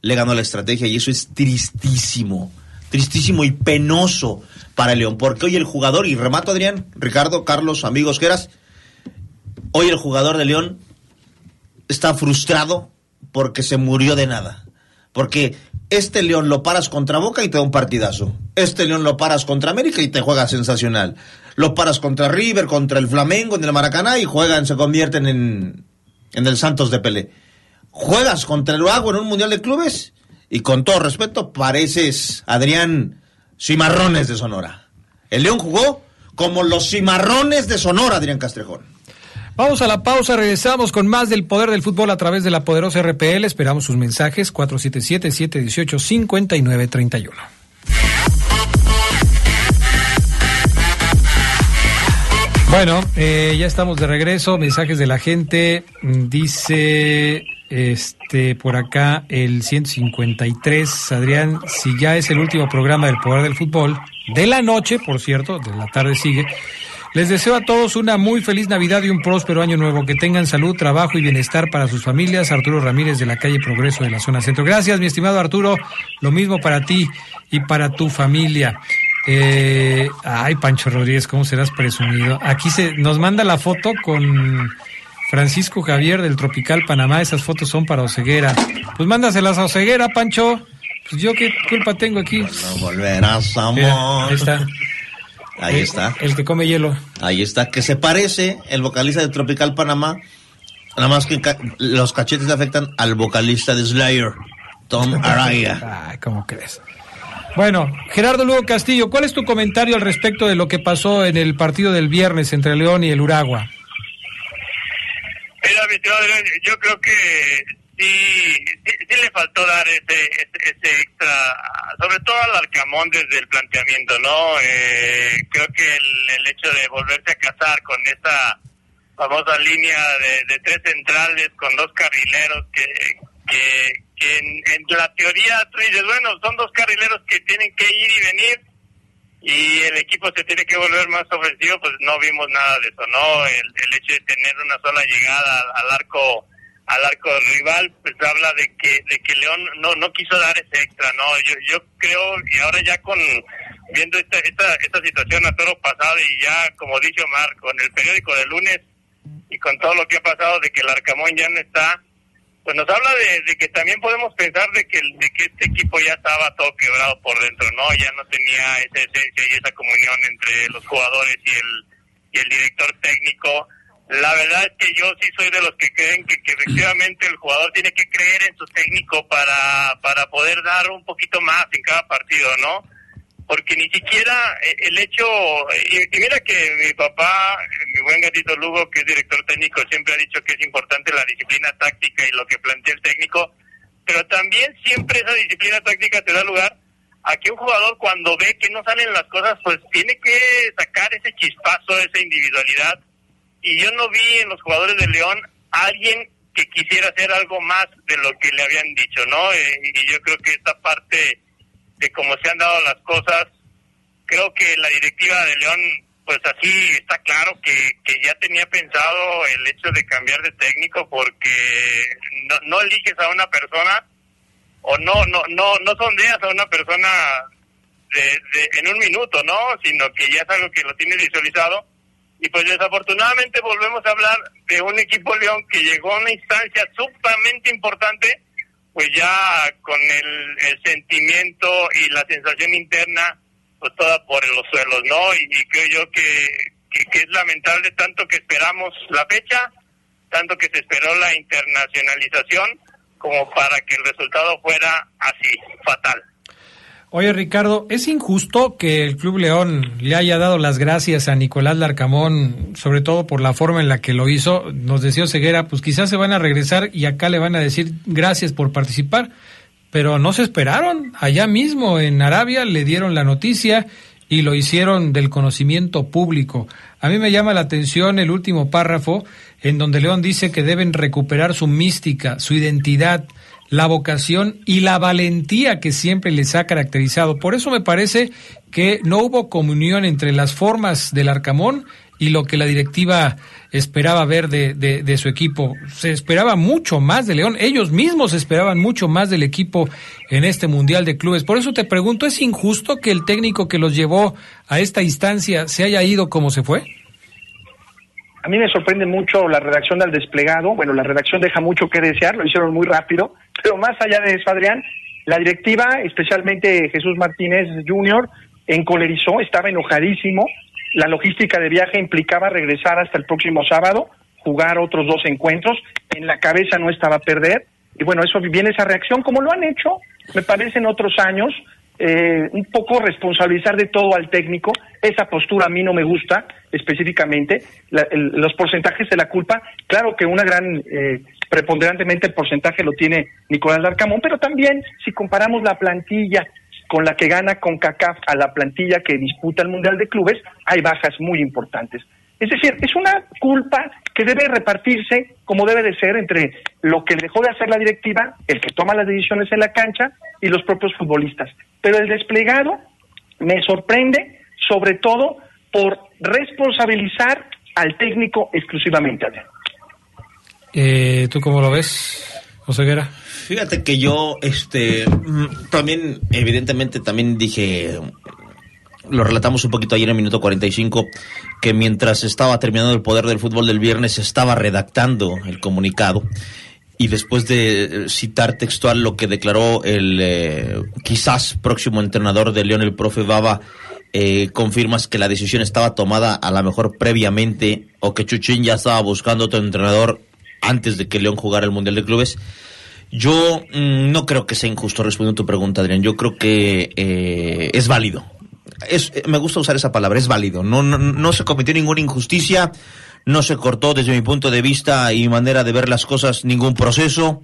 le ganó la estrategia y eso es tristísimo, tristísimo y penoso para León, porque hoy el jugador, y remato Adrián, Ricardo, Carlos, amigos que eras, hoy el jugador de León está frustrado porque se murió de nada. Porque este León lo paras contra Boca y te da un partidazo. Este León lo paras contra América y te juega sensacional. Lo paras contra River, contra el Flamengo en el Maracaná y juegan, se convierten en, en el Santos de Pelé. Juegas contra el Uruguay en un Mundial de Clubes y con todo respeto pareces Adrián Cimarrones de Sonora. El León jugó como los Cimarrones de Sonora, Adrián Castrejón. Vamos a la pausa, regresamos con más del poder del fútbol a través de la poderosa RPL. Esperamos sus mensajes 477-718-5931. Bueno, eh, ya estamos de regreso. Mensajes de la gente. Mm, Dice este por acá el 153. Adrián, si ya es el último programa del poder del fútbol, de la noche, por cierto, de la tarde sigue. Les deseo a todos una muy feliz Navidad y un próspero año nuevo. Que tengan salud, trabajo y bienestar para sus familias. Arturo Ramírez de la calle Progreso de la zona centro. Gracias, mi estimado Arturo. Lo mismo para ti y para tu familia. Eh, ay, Pancho Rodríguez, ¿cómo serás presumido? Aquí se nos manda la foto con Francisco Javier del Tropical Panamá. Esas fotos son para Oceguera. Pues mándaselas a Oceguera, Pancho. Pues yo qué culpa tengo aquí. No volverás, amor. Mira, ahí está. Ahí El- está. El que come hielo. Ahí está, que se parece el vocalista de Tropical Panamá, nada más que ca- los cachetes le afectan al vocalista de Slayer, Tom (laughs) Araya. Ay, ¿cómo crees? Bueno, Gerardo Lugo Castillo, ¿cuál es tu comentario al respecto de lo que pasó en el partido del viernes entre León y el Uragua? Mira, mi tío Adrián, yo creo que sí, sí, sí le faltó dar ese, ese, ese extra, sobre todo al Arcamón desde el planteamiento, ¿no? Eh, creo que el, el hecho de volverse a casar con esa famosa línea de, de tres centrales con dos carrileros que, que, que en, la teoría tú dices, bueno, son dos carrileros que tienen que ir y venir y el equipo se tiene que volver más ofensivo, pues no vimos nada de eso, ¿no? El, hecho de tener una sola llegada al arco al arco rival, pues habla de que de que León no no quiso dar ese extra, ¿no? Yo yo creo y ahora ya con viendo esta esta esta situación a toro pasado y ya como dice Omar con el periódico de lunes y con todo lo que ha pasado de que el Arcamón ya no está, pues nos habla de, de que también podemos pensar de que, de que este equipo ya estaba todo quebrado por dentro, ¿no? Ya no tenía esa esencia y esa comunión entre los jugadores y el, y el director técnico. La verdad es que yo sí soy de los que creen que, efectivamente el jugador tiene que creer en su técnico para, para poder dar un poquito más en cada partido, ¿no? porque ni siquiera eh, el hecho, y mira que mi papá, mi buen gatito Lugo, que es director técnico, siempre ha dicho que es importante la disciplina táctica y lo que plantea el técnico, pero también siempre esa disciplina táctica te da lugar a que un jugador cuando ve que no salen las cosas, pues tiene que sacar ese chispazo, esa individualidad, y yo no vi en los jugadores de León alguien que quisiera hacer algo más de lo que le habían dicho, ¿no? Eh, y yo creo que esta parte de cómo se han dado las cosas, creo que la directiva de León, pues así está claro que, que ya tenía pensado el hecho de cambiar de técnico porque no, no eliges a una persona o no no no no sondeas a una persona de, de- en un minuto, ¿no? Sino que ya es algo que lo tienes visualizado. Y pues desafortunadamente volvemos a hablar de un equipo León que llegó a una instancia sumamente importante, pues ya con el, sentimiento y la sensación interna, pues toda por los suelos, ¿no? Y, y creo yo que, que es lamentable tanto que esperamos la fecha, tanto que se esperó la internacionalización, como para que el resultado fuera así, fatal. Oye, Ricardo, ¿es injusto que el Club León le haya dado las gracias a Nicolás Larcamón, sobre todo por la forma en la que lo hizo? Nos decía Ceguera, pues quizás se van a regresar y acá le van a decir gracias por participar, pero no se esperaron. Allá mismo en Arabia le dieron la noticia y lo hicieron del conocimiento público. A mí me llama la atención el último párrafo en donde León dice que deben recuperar su mística, su identidad, la vocación y la valentía que siempre les ha caracterizado. Por eso me parece que no hubo comunión entre las formas del Arcamón y lo que la directiva esperaba ver de, de- de su equipo. Se esperaba mucho más de León. Ellos mismos esperaban mucho más del equipo en este Mundial de Clubes. Por eso te pregunto, ¿es injusto que el técnico que los llevó a esta instancia se haya ido como se fue? A mí me sorprende mucho la redacción del desplegado. Bueno, la redacción deja mucho que desear, lo hicieron muy rápido. Pero más allá de eso, Adrián, la directiva, especialmente Jesús Martínez Jr., encolerizó, estaba enojadísimo. La logística de viaje implicaba regresar hasta el próximo sábado, jugar otros dos encuentros. En la cabeza no estaba perder. Y bueno, eso viene esa reacción, como lo han hecho, me parece, en otros años. eh, un poco responsabilizar de todo al técnico. Esa postura a mí no me gusta específicamente. La- el- los porcentajes de la culpa, claro que una gran, eh, preponderantemente el porcentaje lo tiene Nicolás Larcamón, pero también si comparamos la plantilla con la que gana con CACAF a la plantilla que disputa el Mundial de Clubes, hay bajas muy importantes. Es decir, es una culpa que debe repartirse como debe de ser entre lo que dejó de hacer la directiva, el que toma las decisiones en la cancha y los propios futbolistas. Pero el desplegado me sorprende sobre todo por responsabilizar al técnico exclusivamente. Eh, ¿Tú cómo lo ves, Oseguera? Fíjate que yo, este, mm, también, evidentemente, también dije, lo relatamos un poquito ayer en el minuto 45, que mientras estaba terminando el poder del fútbol del viernes, estaba redactando el comunicado. Y después de eh, citar textual lo que declaró el eh, quizás próximo entrenador de León, el profe Baba, eh, confirmas que la decisión estaba tomada a lo mejor previamente o que Chuchín ya estaba buscando otro entrenador antes de que León jugara el Mundial de Clubes. Yo mm, no creo que sea injusto respondiendo a tu pregunta, Adrián. Yo creo que eh, es válido. Es, eh, me gusta usar esa palabra, es válido. No, no, no se cometió ninguna injusticia, no se cortó desde mi punto de vista y manera de ver las cosas ningún proceso,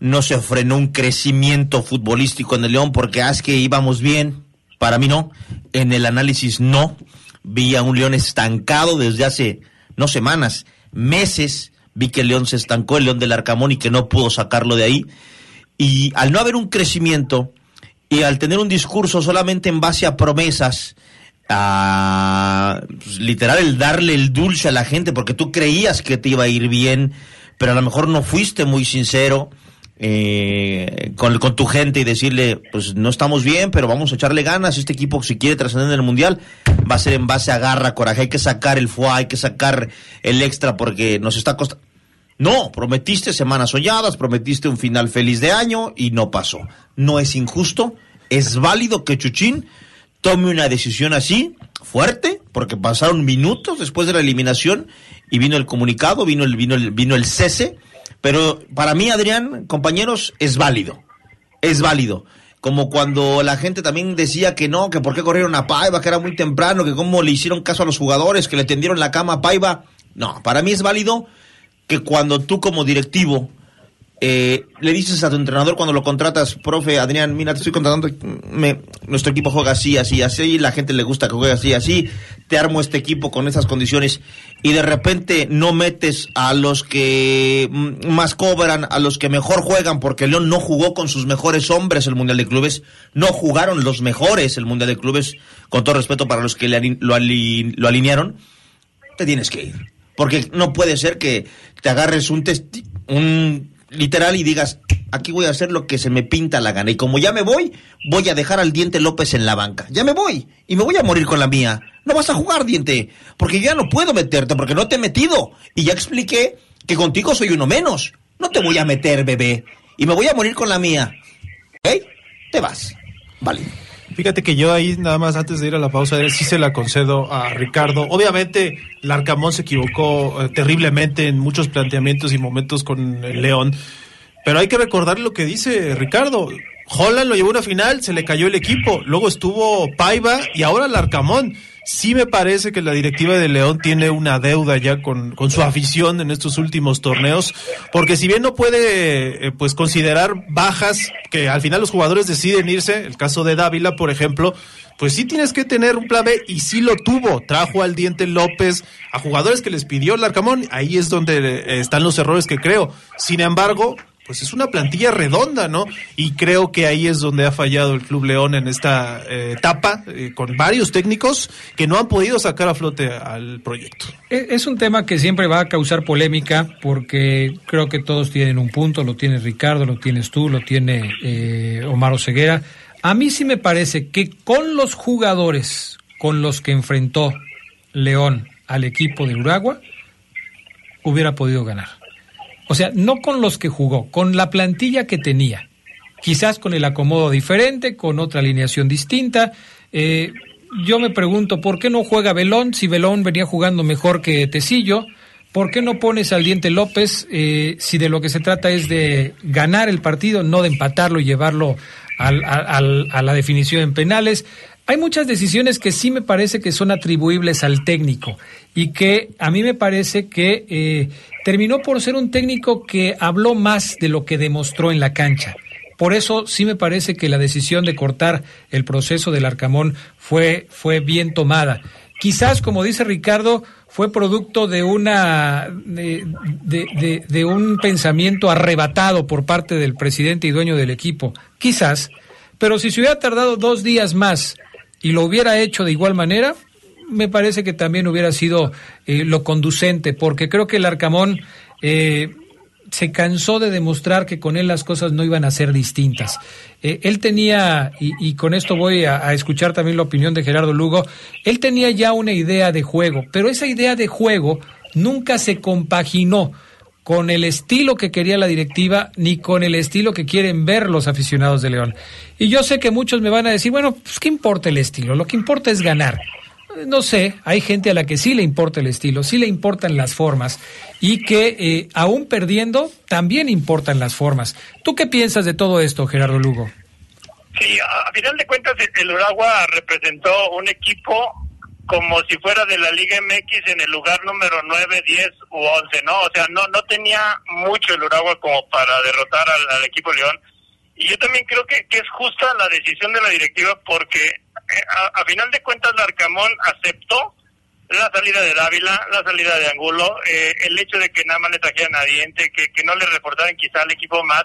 no se frenó un crecimiento futbolístico en el León porque ah, es que íbamos bien. Para mí no. En el análisis no. Vi a un León estancado desde hace, no semanas, meses. Vi que el León se estancó, el León del Arcamón y que no pudo sacarlo de ahí. Y al no haber un crecimiento y al tener un discurso solamente en base a promesas, a pues, literal el darle el dulce a la gente porque tú creías que te iba a ir bien, pero a lo mejor no fuiste muy sincero eh, con, con tu gente y decirle, pues no estamos bien, pero vamos a echarle ganas. Este equipo, si quiere trascender en el mundial, va a ser en base a garra, coraje. Hay que sacar el foie, hay que sacar el extra porque nos está costando. No, prometiste semanas soñadas, prometiste un final feliz de año y no pasó. No es injusto, es válido que Chuchín tome una decisión así, fuerte, porque pasaron minutos después de la eliminación y vino el comunicado, vino el, vino el, vino el cese. Pero para mí, Adrián, compañeros, es válido. Es válido. Como cuando la gente también decía que no, que por qué corrieron a Paiva, que era muy temprano, que cómo le hicieron caso a los jugadores, que le tendieron la cama a Paiva. No, para mí es válido que cuando tú como directivo eh, le dices a tu entrenador cuando lo contratas, profe Adrián, mira, te estoy contratando, me- nuestro equipo juega así, así, así, la gente le gusta que juegue así, así, te armo este equipo con esas condiciones y de repente no metes a los que mm, más cobran, a los que mejor juegan, porque León no jugó con sus mejores hombres el Mundial de Clubes, no jugaron los mejores el Mundial de Clubes, con todo respeto para los que le lo, lo alinearon, te tienes que ir. Porque no puede ser que te agarres un, testi- un literal y digas, aquí voy a hacer lo que se me pinta la gana. Y como ya me voy, voy a dejar al Diente López en la banca. Ya me voy. Y me voy a morir con la mía. No vas a jugar, Diente. Porque ya no puedo meterte, porque no te he metido. Y ya expliqué que contigo soy uno menos. No te voy a meter, bebé. Y me voy a morir con la mía. ¿Ok? Te vas. Vale. Fíjate que yo ahí nada más antes de ir a la pausa, eh, sí se la concedo a Ricardo. Obviamente, Larcamón se equivocó eh, terriblemente en muchos planteamientos y momentos con el León, pero hay que recordar lo que dice Ricardo. Holland lo llevó a una final, se le cayó el equipo, luego estuvo Paiva y ahora Larcamón. Sí me parece que la directiva de León tiene una deuda ya con, con su afición en estos últimos torneos, porque si bien no puede eh, pues considerar bajas, que al final los jugadores deciden irse, el caso de Dávila, por ejemplo, pues sí tienes que tener un plan B y sí lo tuvo. Trajo al Diente López a jugadores que les pidió Larcamón, ahí es donde eh, están los errores que creo. Sin embargo, pues es una plantilla redonda, ¿no? Y creo que ahí es donde ha fallado el Club León en esta eh, etapa, eh, con varios técnicos que no han podido sacar a flote al proyecto. E- Es un tema que siempre va a causar polémica porque creo que todos tienen un punto, lo tiene Ricardo, lo tienes tú, lo tiene eh, Omar Oseguera. A mí sí me parece que con los jugadores con los que enfrentó León al equipo de Uragua, hubiera podido ganar. O sea, no con los que jugó, con la plantilla que tenía. Quizás con el acomodo diferente, con otra alineación distinta. Eh, yo me pregunto, ¿por qué no juega Belón si Belón venía jugando mejor que Tecillo? ¿Por qué no pones al Diente López eh, si de lo que se trata es de ganar el partido, no de empatarlo y llevarlo al- a la definición en penales? Hay muchas decisiones que sí me parece que son atribuibles al técnico y que a mí me parece que eh, terminó por ser un técnico que habló más de lo que demostró en la cancha. Por eso sí me parece que la decisión de cortar el proceso del Arcamón fue, fue bien tomada. Quizás, como dice Ricardo, fue producto de una de, un pensamiento arrebatado por parte del presidente y dueño del equipo. Quizás, pero si se hubiera tardado dos días más y lo hubiera hecho de igual manera, me parece que también hubiera sido eh, lo conducente, porque creo que el Arcamón eh, se cansó de demostrar que con él las cosas no iban a ser distintas. Eh, él tenía, y, con esto voy a escuchar también la opinión de Gerardo Lugo, él tenía ya una idea de juego, pero esa idea de juego nunca se compaginó con el estilo que quería la directiva ni con el estilo que quieren ver los aficionados de León. Y yo sé que muchos me van a decir, bueno, pues ¿qué importa el estilo? Lo que importa es ganar. No sé, hay gente a la que sí le importa el estilo, sí le importan las formas y que eh, aún perdiendo también importan las formas. ¿Tú qué piensas de todo esto, Gerardo Lugo? Sí, a, final de cuentas el Uragua representó un equipo como si fuera de la Liga MX en el lugar número 9, 10 u 11, ¿no? O sea, no no tenía mucho el Uragua como para derrotar al, al equipo León. Y yo también creo que, que es justa la decisión de la directiva porque eh, a, a final de cuentas Larcamón aceptó la salida de Dávila, la salida de Angulo, eh, el hecho de que nada más le trajeran a Diente, que, que no le reportaran quizá al equipo más.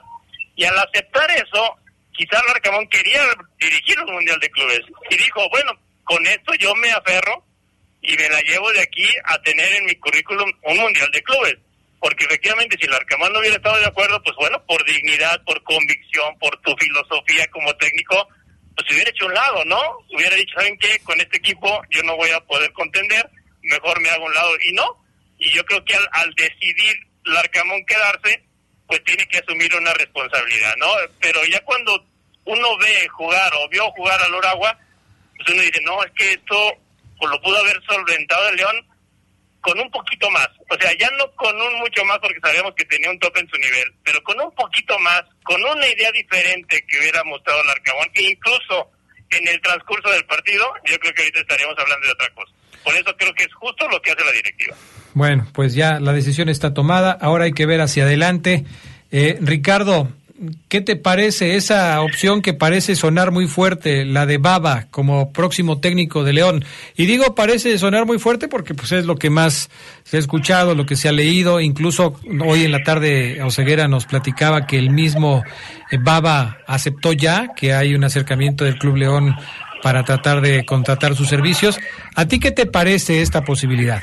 Y al aceptar eso, quizá Larcamón quería dirigir un Mundial de Clubes. Y dijo, bueno, con esto yo me aferro y me la llevo de aquí a tener en mi currículum un Mundial de Clubes. Porque efectivamente si el Arcamón no hubiera estado de acuerdo, pues bueno, por dignidad, por convicción, por tu filosofía como técnico, pues se hubiera hecho un lado, ¿no? Hubiera dicho, ¿saben qué? Con este equipo yo no voy a poder contender, mejor me hago un lado. Y no. Y yo creo que al, decidir Larcamón quedarse, pues tiene que asumir una responsabilidad, ¿no? Pero ya cuando uno ve jugar o vio jugar al Oragua, pues uno dice, no, es que esto pues lo pudo haber solventado el León con un poquito más. O sea, ya no con un mucho más porque sabíamos que tenía un tope en su nivel, pero con un poquito más, con una idea diferente que hubiera mostrado el Arcamón, que incluso en el transcurso del partido, yo creo que ahorita estaríamos hablando de otra cosa. Por eso creo que es justo lo que hace la directiva. Bueno, pues ya la decisión está tomada, ahora hay que ver hacia adelante. Eh, Ricardo, ¿qué te parece esa opción que parece sonar muy fuerte, la de Baba como próximo técnico de León? Y digo parece sonar muy fuerte porque pues es lo que más se ha escuchado, lo que se ha leído, incluso hoy en la tarde Oseguera nos platicaba que el mismo eh, Baba aceptó ya que hay un acercamiento del Club León para tratar de contratar sus servicios. ¿A ti qué te parece esta posibilidad?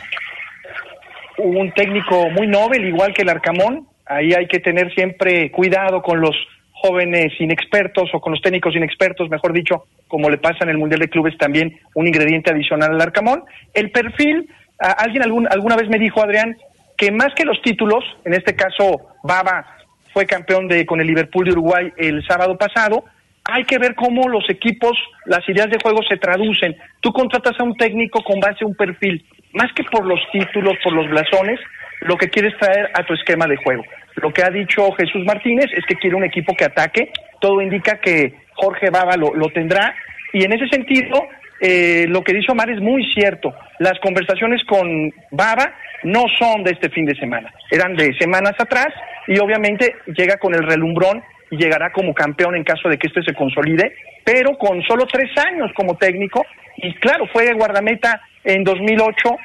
un técnico muy noble, igual que el Arcamón. Ahí hay que tener siempre cuidado con los jóvenes inexpertos o con los técnicos inexpertos, mejor dicho, como le pasa en el Mundial de Clubes también, un ingrediente adicional al Arcamón. El perfil, alguien algún, alguna vez me dijo, Adrián, que más que los títulos, en este caso Baba fue campeón de con el Liverpool de Uruguay el sábado pasado, hay que ver cómo los equipos, las ideas de juego se traducen. Tú contratas a un técnico con base a un perfil, más que por los títulos, por los blasones, lo que quieres traer a tu esquema de juego. Lo que ha dicho Jesús Martínez es que quiere un equipo que ataque, todo indica que Jorge Baba lo, lo tendrá, y en ese sentido, eh, lo que dice Omar es muy cierto. Las conversaciones con Baba no son de este fin de semana, eran de semanas atrás, y obviamente llega con el relumbrón y llegará como campeón en caso de que este se consolide, pero con solo tres años como técnico, y claro, fue guardameta en 2008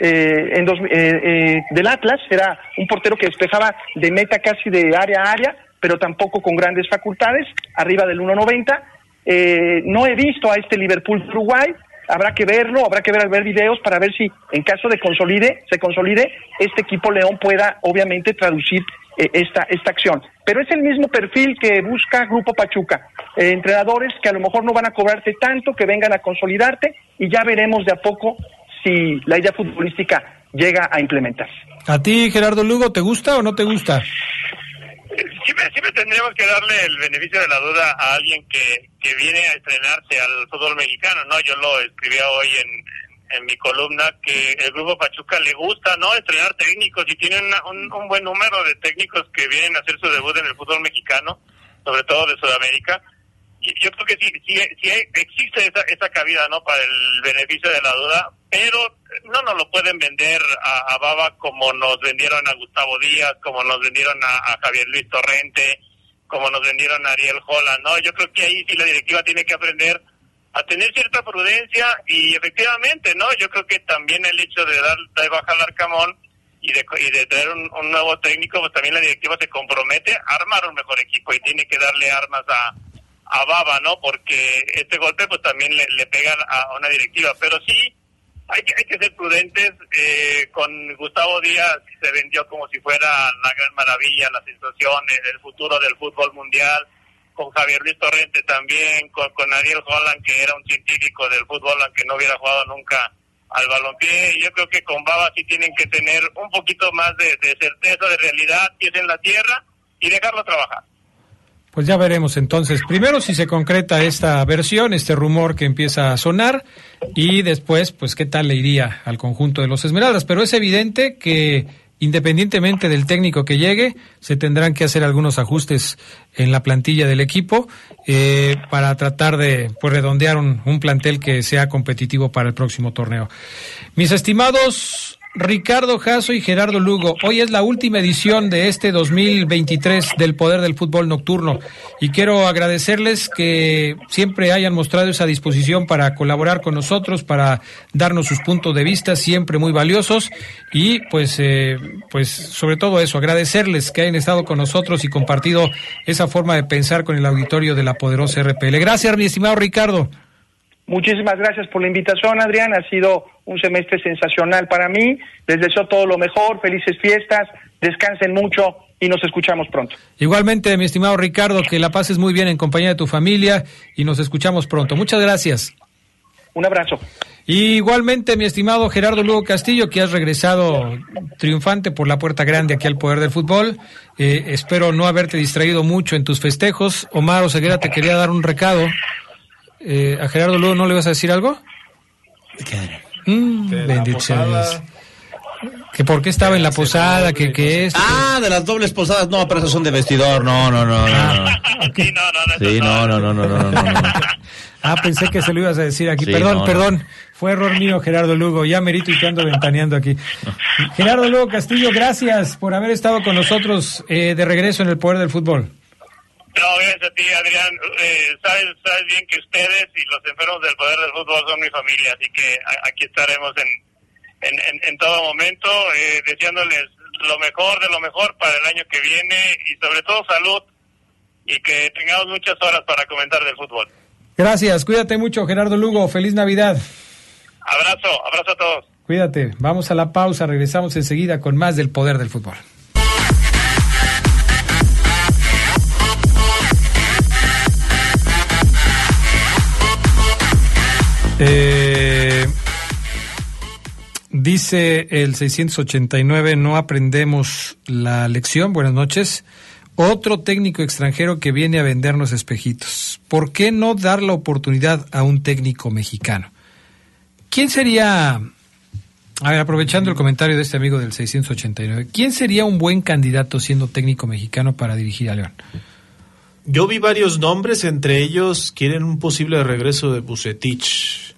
eh, en dos- eh, eh, del Atlas, era un portero que despejaba de meta casi de área a área, pero tampoco con grandes facultades, arriba del 1.90. Eh, no he visto a este Liverpool Uruguay, habrá que verlo, habrá que ver, ver videos para ver si en caso de consolide, se consolide, este equipo León pueda obviamente traducir eh, esta, esta acción. Pero es el mismo perfil que busca Grupo Pachuca, eh, entrenadores que a lo mejor no van a cobrarte tanto, que vengan a consolidarte y ya veremos de a poco si la idea futbolística llega a implementarse. ¿A ti, Gerardo Lugo, te gusta o no te gusta? Siempre, siempre tendríamos que darle el beneficio de la duda a alguien que, que viene a estrenarse al fútbol mexicano, ¿no? Yo lo escribía hoy en, en mi columna que el grupo Pachuca le gusta, ¿no? Estrenar técnicos y tiene una- un, un buen número de técnicos que vienen a hacer su debut en el fútbol mexicano, sobre todo de Sudamérica. Yo creo que sí, sí, existe esa, esa cabida, ¿no? Para el beneficio de la duda, pero no nos lo pueden vender a, a Baba como nos vendieron a Gustavo Díaz, como nos vendieron a, Javier Luis Torrente, como nos vendieron a Ariel Holland, ¿no? Yo creo que ahí sí la directiva tiene que aprender a tener cierta prudencia y efectivamente, ¿no? Yo creo que también el hecho de dar de baja al Arcamón y de, y de traer un, un nuevo técnico, pues también la directiva se compromete a armar un mejor equipo y tiene que darle armas a, a Baba, ¿no? Porque este golpe pues también le, le pegan a una directiva, pero sí hay que, hay que ser prudentes. Eh, con Gustavo Díaz se vendió como si fuera la gran maravilla, la sensación, el, el futuro del fútbol mundial. Con Javier Luis Torrente también, con, con Ariel Holland, que era un científico del fútbol, aunque no hubiera jugado nunca al balompié. Yo creo que con Baba sí tienen que tener un poquito más de, de certeza, de realidad, pies en la tierra y dejarlo trabajar. Pues ya veremos entonces. Primero si se concreta esta versión, este rumor que empieza a sonar, y después, pues qué tal le iría al conjunto de los Esmeraldas. Pero es evidente que independientemente del técnico que llegue, se tendrán que hacer algunos ajustes en la plantilla del equipo eh, para tratar de pues, redondear un, un plantel que sea competitivo para el próximo torneo. Mis estimados Ricardo Jasso y Gerardo Lugo. Hoy es la última edición de este 2023 del Poder del Fútbol Nocturno y quiero agradecerles que siempre hayan mostrado esa disposición para colaborar con nosotros, para darnos sus puntos de vista, siempre muy valiosos y pues, eh, pues sobre todo eso, agradecerles que hayan estado con nosotros y compartido esa forma de pensar con el auditorio de la poderosa RPL. Gracias, mi estimado Ricardo. Muchísimas gracias por la invitación, Adrián. Ha sido un semestre sensacional para mí. Les deseo todo lo mejor, felices fiestas, descansen mucho y nos escuchamos pronto. Igualmente, mi estimado Ricardo, que la pases muy bien en compañía de tu familia y nos escuchamos pronto. Muchas gracias. Un abrazo. Y igualmente, mi estimado Gerardo Lugo Castillo, que has regresado triunfante por la puerta grande aquí al Poder del Fútbol. Eh, espero no haberte distraído mucho en tus festejos. Omar Oseguera te quería dar un recado. Eh, ¿A Gerardo Lugo no le vas a decir algo? Mm, De bendiciones. posada. Que por qué estaba en la posada, que, que es. Ah, de las dobles posadas. No, pero esas son de vestidor. No, no, no, no. no. Sí, no, no, no. No, no. Ah, pensé que se lo ibas a decir aquí. Sí, perdón, no, no. perdón. Fue error mío, Gerardo Lugo. Ya merito y te ando ventaneando aquí. Gerardo Lugo Castillo, gracias por haber estado con nosotros eh, de regreso en el Poder del Fútbol. No, gracias a ti, Adrián. Eh, sabes, sabes bien que ustedes y los enfermos del poder del fútbol son mi familia, así que aquí estaremos en, en, en, en todo momento, eh, deseándoles lo mejor de lo mejor para el año que viene y sobre todo salud y que tengamos muchas horas para comentar del fútbol. Gracias, cuídate mucho, Gerardo Lugo. Feliz Navidad. Abrazo, abrazo a todos. Cuídate. Vamos a la pausa, regresamos enseguida con más del poder del fútbol. Eh, dice el 689, no aprendemos la lección. Buenas noches. Otro técnico extranjero que viene a vendernos espejitos. ¿Por qué no dar la oportunidad a un técnico mexicano? ¿Quién sería, a ver, aprovechando el comentario de este amigo del 689, ¿quién sería un buen candidato siendo técnico mexicano para dirigir a León? Yo vi varios nombres, entre ellos quieren un posible regreso de Bucetich.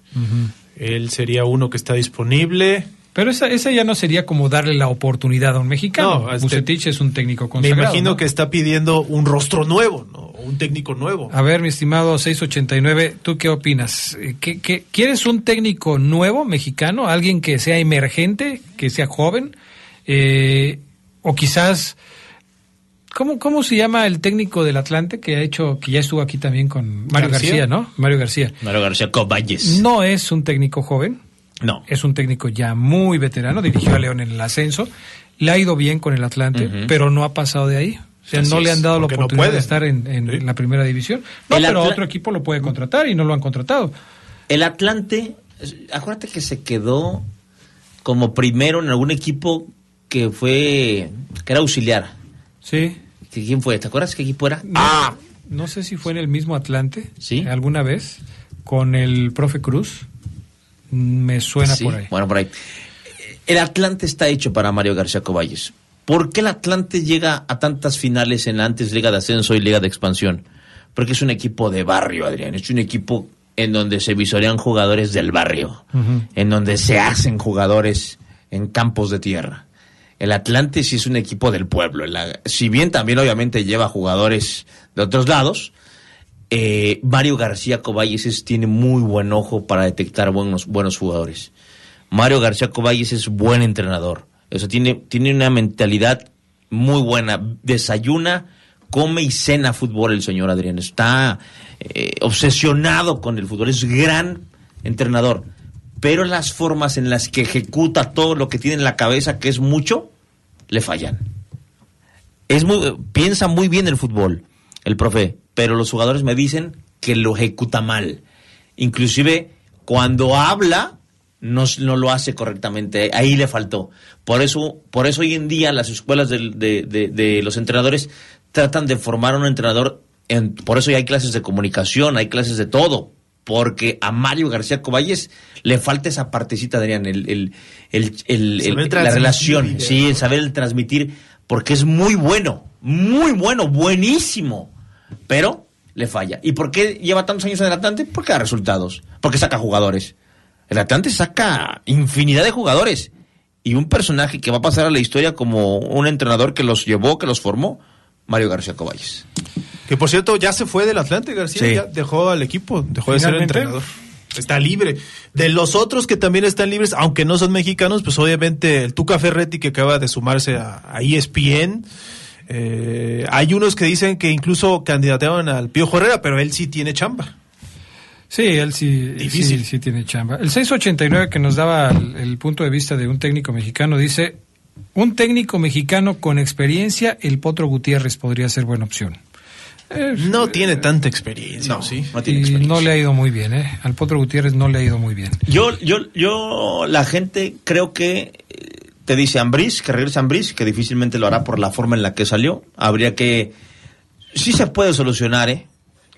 Él sería uno que está disponible. Pero esa, esa ya no sería como darle la oportunidad a un mexicano. No, este- Bucetich es un técnico Me consagrado. imagino ¿no? que está pidiendo un rostro nuevo, ¿no? Un técnico nuevo. A ver, mi estimado 689, ¿tú qué opinas? Eh, ¿Qué, qué- quieres un técnico nuevo, mexicano? ¿Alguien que sea emergente, que sea joven? Eh, o quizás, ¿cómo, ¿cómo se llama el técnico del Atlante que ha hecho, que ya estuvo aquí también con Mario García. García, ¿no? Mario García. Mario García Coballes. No es un técnico joven, No. es un técnico ya muy veterano, dirigió a León en el ascenso, le ha ido bien con el Atlante, pero no ha pasado de ahí. O sea, Así no le han dado la no oportunidad de estar en, en Sí. la primera división. No, El pero Atla- otro equipo lo puede contratar y no lo han contratado. El Atlante, acuérdate que se quedó como primero en algún equipo que fue, que era auxiliar. Sí. ¿Que ¿Quién fue? ¿Te acuerdas qué equipo era? No, no sé si fue en el mismo Atlante, Sí. alguna vez, con el profe Cruz. Me suena Sí, por ahí. Bueno, por ahí. El Atlante está hecho para Mario García Coballes. ¿Por qué el Atlante llega a tantas finales en la antes Liga de Ascenso y Liga de Expansión? Porque es un equipo de barrio, Adrián. Es un equipo en donde se visorean jugadores del barrio, en donde se hacen jugadores en campos de tierra. El Atlante sí es un equipo del pueblo. Si bien también obviamente lleva jugadores de otros lados, eh, Mario García Coballes es- tiene muy buen ojo para detectar buenos, buenos jugadores. Mario García Coballes es buen entrenador. Eso tiene, tiene una mentalidad muy buena. Desayuna, come y cena fútbol el señor Adrián. Está eh, obsesionado con el fútbol. Es gran entrenador. Pero las formas en las que ejecuta todo lo que tiene en la cabeza, que es mucho, le fallan. Es muy, piensa muy bien el fútbol, el profe, pero los jugadores me dicen que lo ejecuta mal. Inclusive cuando habla no, no lo hace correctamente. Ahí le faltó. Por eso, por eso hoy en día las escuelas de, de- de los entrenadores tratan de formar a un entrenador. En, por eso ya hay clases de comunicación, hay clases de todo. Porque a Mario García Coballes le falta esa partecita, Adrián, el, el, el- el- Saber el- la relación, sí, el saber el transmitir, porque es muy bueno, muy bueno, buenísimo, pero le falla. ¿Y por qué lleva tantos años en el Atlante? Porque da resultados, porque saca jugadores. El Atlante saca infinidad de jugadores y un personaje que va a pasar a la historia como un entrenador que los llevó, que los formó, Mario García Coballes. Que por cierto, ya se fue del Atlante, García. Sí. Ya dejó al equipo, dejó de ser entrenador. Está libre. De los otros que también están libres, aunque no son mexicanos, pues obviamente el Tuca Ferretti que acaba de sumarse a, a ESPN. Eh, hay unos que dicen que incluso candidateaban al Pío Herrera, pero él sí tiene chamba. Sí, él sí, Difícil. sí, sí tiene chamba. El 689 que nos daba el, el punto de vista de un técnico mexicano dice, un técnico mexicano con experiencia, el Potro Gutiérrez podría ser buena opción. No tiene tanta experiencia, No, ¿sí? no tiene experiencia. no le ha ido muy bien, ¿eh? Al Potro Gutiérrez no le ha ido muy bien. Yo, yo, yo, la gente creo que eh, te dice Ambriz, que regrese Ambriz, que difícilmente lo hará por la forma en la que salió. Habría que, sí se puede solucionar, ¿eh?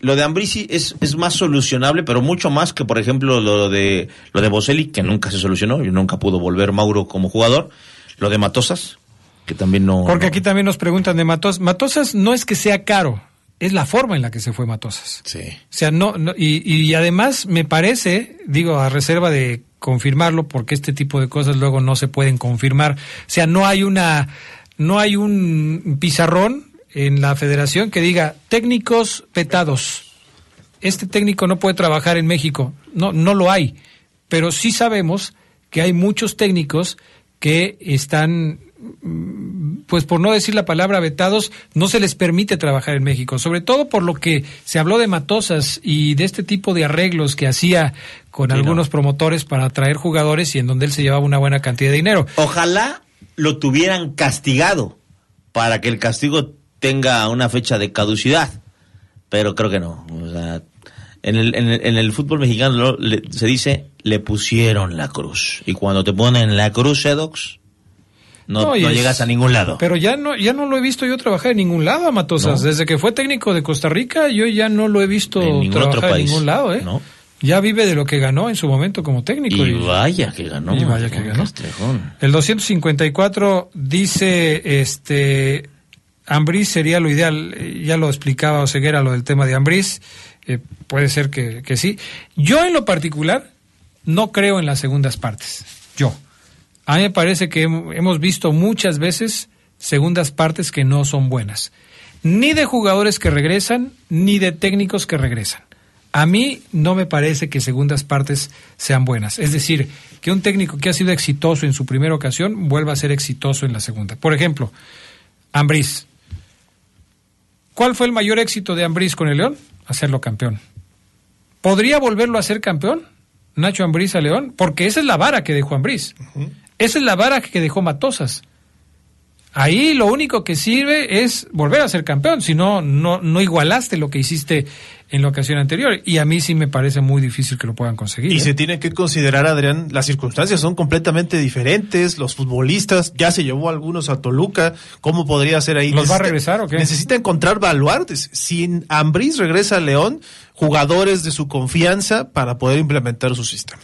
Lo de Ambriz sí es, es más solucionable, pero mucho más que, por ejemplo, lo de, lo de Boselli, que nunca se solucionó, y nunca pudo volver Mauro como jugador. Lo de Matosas, que también no. Porque no- aquí también nos preguntan de Matosas. Matosas no es que sea caro, es la forma en la que se fue Matosas. Sí. O sea, no, no- y, y además me parece, digo, a reserva de confirmarlo, porque este tipo de cosas luego no se pueden confirmar. O sea, no hay una, no hay un pizarrón en la federación que diga técnicos petados. Este técnico no puede trabajar en México. No, no lo hay. Pero sí sabemos que hay muchos técnicos que están, pues por no decir la palabra vetados, no se les permite trabajar en México. Sobre todo por lo que se habló de Matosas y de este tipo de arreglos que hacía con Sí, algunos no. promotores para atraer jugadores y en donde él se llevaba una buena cantidad de dinero. Ojalá lo tuvieran castigado para que el castigo tenga una fecha de caducidad, pero creo que no. O sea, en el, en el, en el fútbol mexicano lo- le- se dice le pusieron la cruz y cuando te ponen la cruz, Edox, no, No, y no es- llegas a ningún lado. Pero ya no, ya no lo he visto yo trabajar en ningún lado a Matosas. No. Desde que fue técnico de Costa Rica, yo ya no lo he visto En ningún otro trabajar en país. ningún lado, ¿eh? No. Ya vive de lo que ganó en su momento como técnico. y vaya que ganó. y vaya que ganó. Castrejón. El 254 dice, este, Ambriz sería lo ideal. Eh, Ya lo explicaba Oseguera lo del tema de Ambriz. Eh, puede ser que, que sí. Yo en lo particular no creo en las segundas partes. Yo. A mí me parece que hem- hemos visto muchas veces segundas partes que no son buenas. Ni de jugadores que regresan, ni de técnicos que regresan. A mí no me parece que segundas partes sean buenas. Es decir, que un técnico que ha sido exitoso en su primera ocasión vuelva a ser exitoso en la segunda. Por ejemplo, Ambriz. ¿Cuál fue el mayor éxito de Ambriz con el León? Hacerlo campeón. ¿Podría volverlo a ser campeón? Nacho Ambriz a León, porque esa es la vara que dejó Ambriz. Esa es la vara que dejó Matosas. Ahí lo único que sirve es volver a ser campeón, si no, no, no igualaste lo que hiciste en la ocasión anterior. Y a mí sí me parece muy difícil que lo puedan conseguir. Y ¿eh? se tiene que considerar, Adrián, las circunstancias son completamente diferentes. Los futbolistas, ya se llevó a algunos a Toluca. ¿Cómo podría ser ahí? ¿Los va a Necesita- regresar o qué? Necesita encontrar baluartes. Si Ambriz regresa a León, jugadores de su confianza para poder implementar su sistema.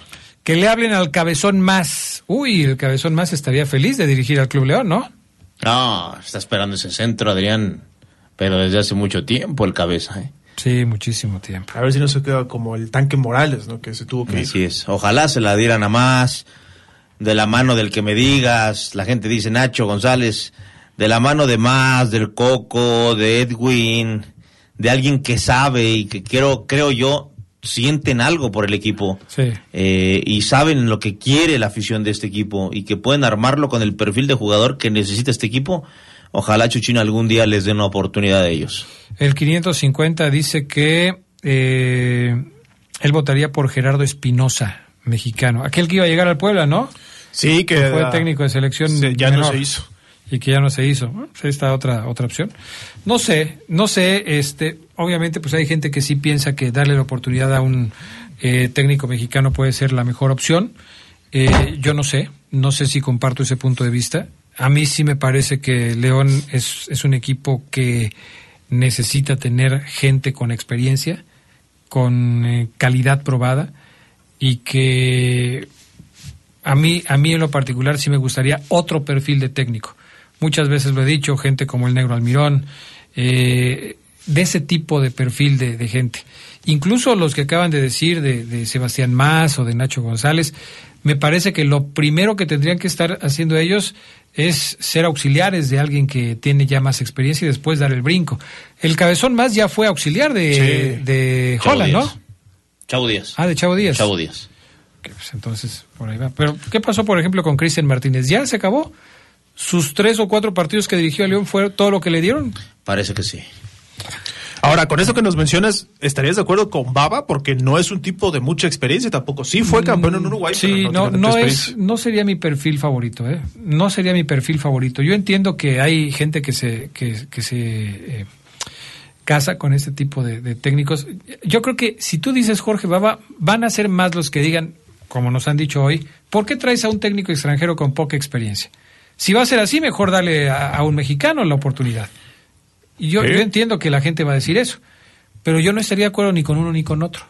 Que le hablen al cabezón más. Uy, el cabezón más estaría feliz de dirigir al Club León, ¿no? No, está esperando ese centro, Adrián. Pero desde hace mucho tiempo el cabeza, ¿eh? Sí, muchísimo tiempo. A ver si no se queda como el tanque Morales, ¿no? Que se tuvo que ir. Así es. Ojalá se la dieran a más. De la mano del que me digas. La gente dice Nacho González. De la mano de más, del Coco, de Edwin. De alguien que sabe y que quiero, creo yo, sienten algo por el equipo. Sí. Eh, y saben lo que quiere la afición de este equipo y que pueden armarlo con el perfil de jugador que necesita este equipo. Ojalá Chuchino algún día les dé una oportunidad a ellos. El 550 dice que eh, él votaría por Gerardo Espinosa, mexicano. Aquel que iba a llegar al Puebla, ¿no? Sí, que fue técnico de selección. se- ya no se hizo. Y que ya no se hizo. Bueno, pues está otra, otra opción. No sé, no sé, este, obviamente pues hay gente que sí piensa que darle la oportunidad a un eh, técnico mexicano puede ser la mejor opción. Eh, yo no sé, no sé si comparto ese punto de vista. A mí sí me parece que León es, es un equipo que necesita tener gente con experiencia, con eh, calidad probada y que a mí, a mí en lo particular sí me gustaría otro perfil de técnico. Muchas veces lo he dicho, gente como el Negro Almirón, eh, de ese tipo de perfil de, de gente. Incluso los que acaban de decir de, de Sebastián Más o de Nacho González, me parece que lo primero que tendrían que estar haciendo ellos es ser auxiliares de alguien que tiene ya más experiencia y después dar el brinco. El cabezón más ya fue auxiliar de, Sí. de Holland. ¿no? Chavo Díaz. Ah, de Chavo Díaz. Chavo Díaz. Pues, entonces, por ahí va. Pero, ¿qué pasó, por ejemplo, con Cristian Martínez? ¿Ya se acabó? ¿Sus tres o cuatro partidos que dirigió a León fue todo lo que le dieron? Parece que sí. Ahora, con eso que nos mencionas, ¿estarías de acuerdo con Baba? Porque no es un tipo de mucha experiencia tampoco. Sí fue campeón en Uruguay, Sí, pero no, no, es, no sería mi perfil favorito, ¿eh? No sería mi perfil favorito. Yo entiendo que hay gente que se, que, que se eh, casa con este tipo de, de técnicos. Yo creo que si tú dices Jorge Baba, van a ser más los que digan, como nos han dicho hoy, ¿por qué traes a un técnico extranjero con poca experiencia? Si va a ser así, mejor darle a, a un mexicano la oportunidad. Y yo, ¿Eh? yo entiendo que la gente va a decir eso, pero yo no estaría de acuerdo ni con uno ni con otro.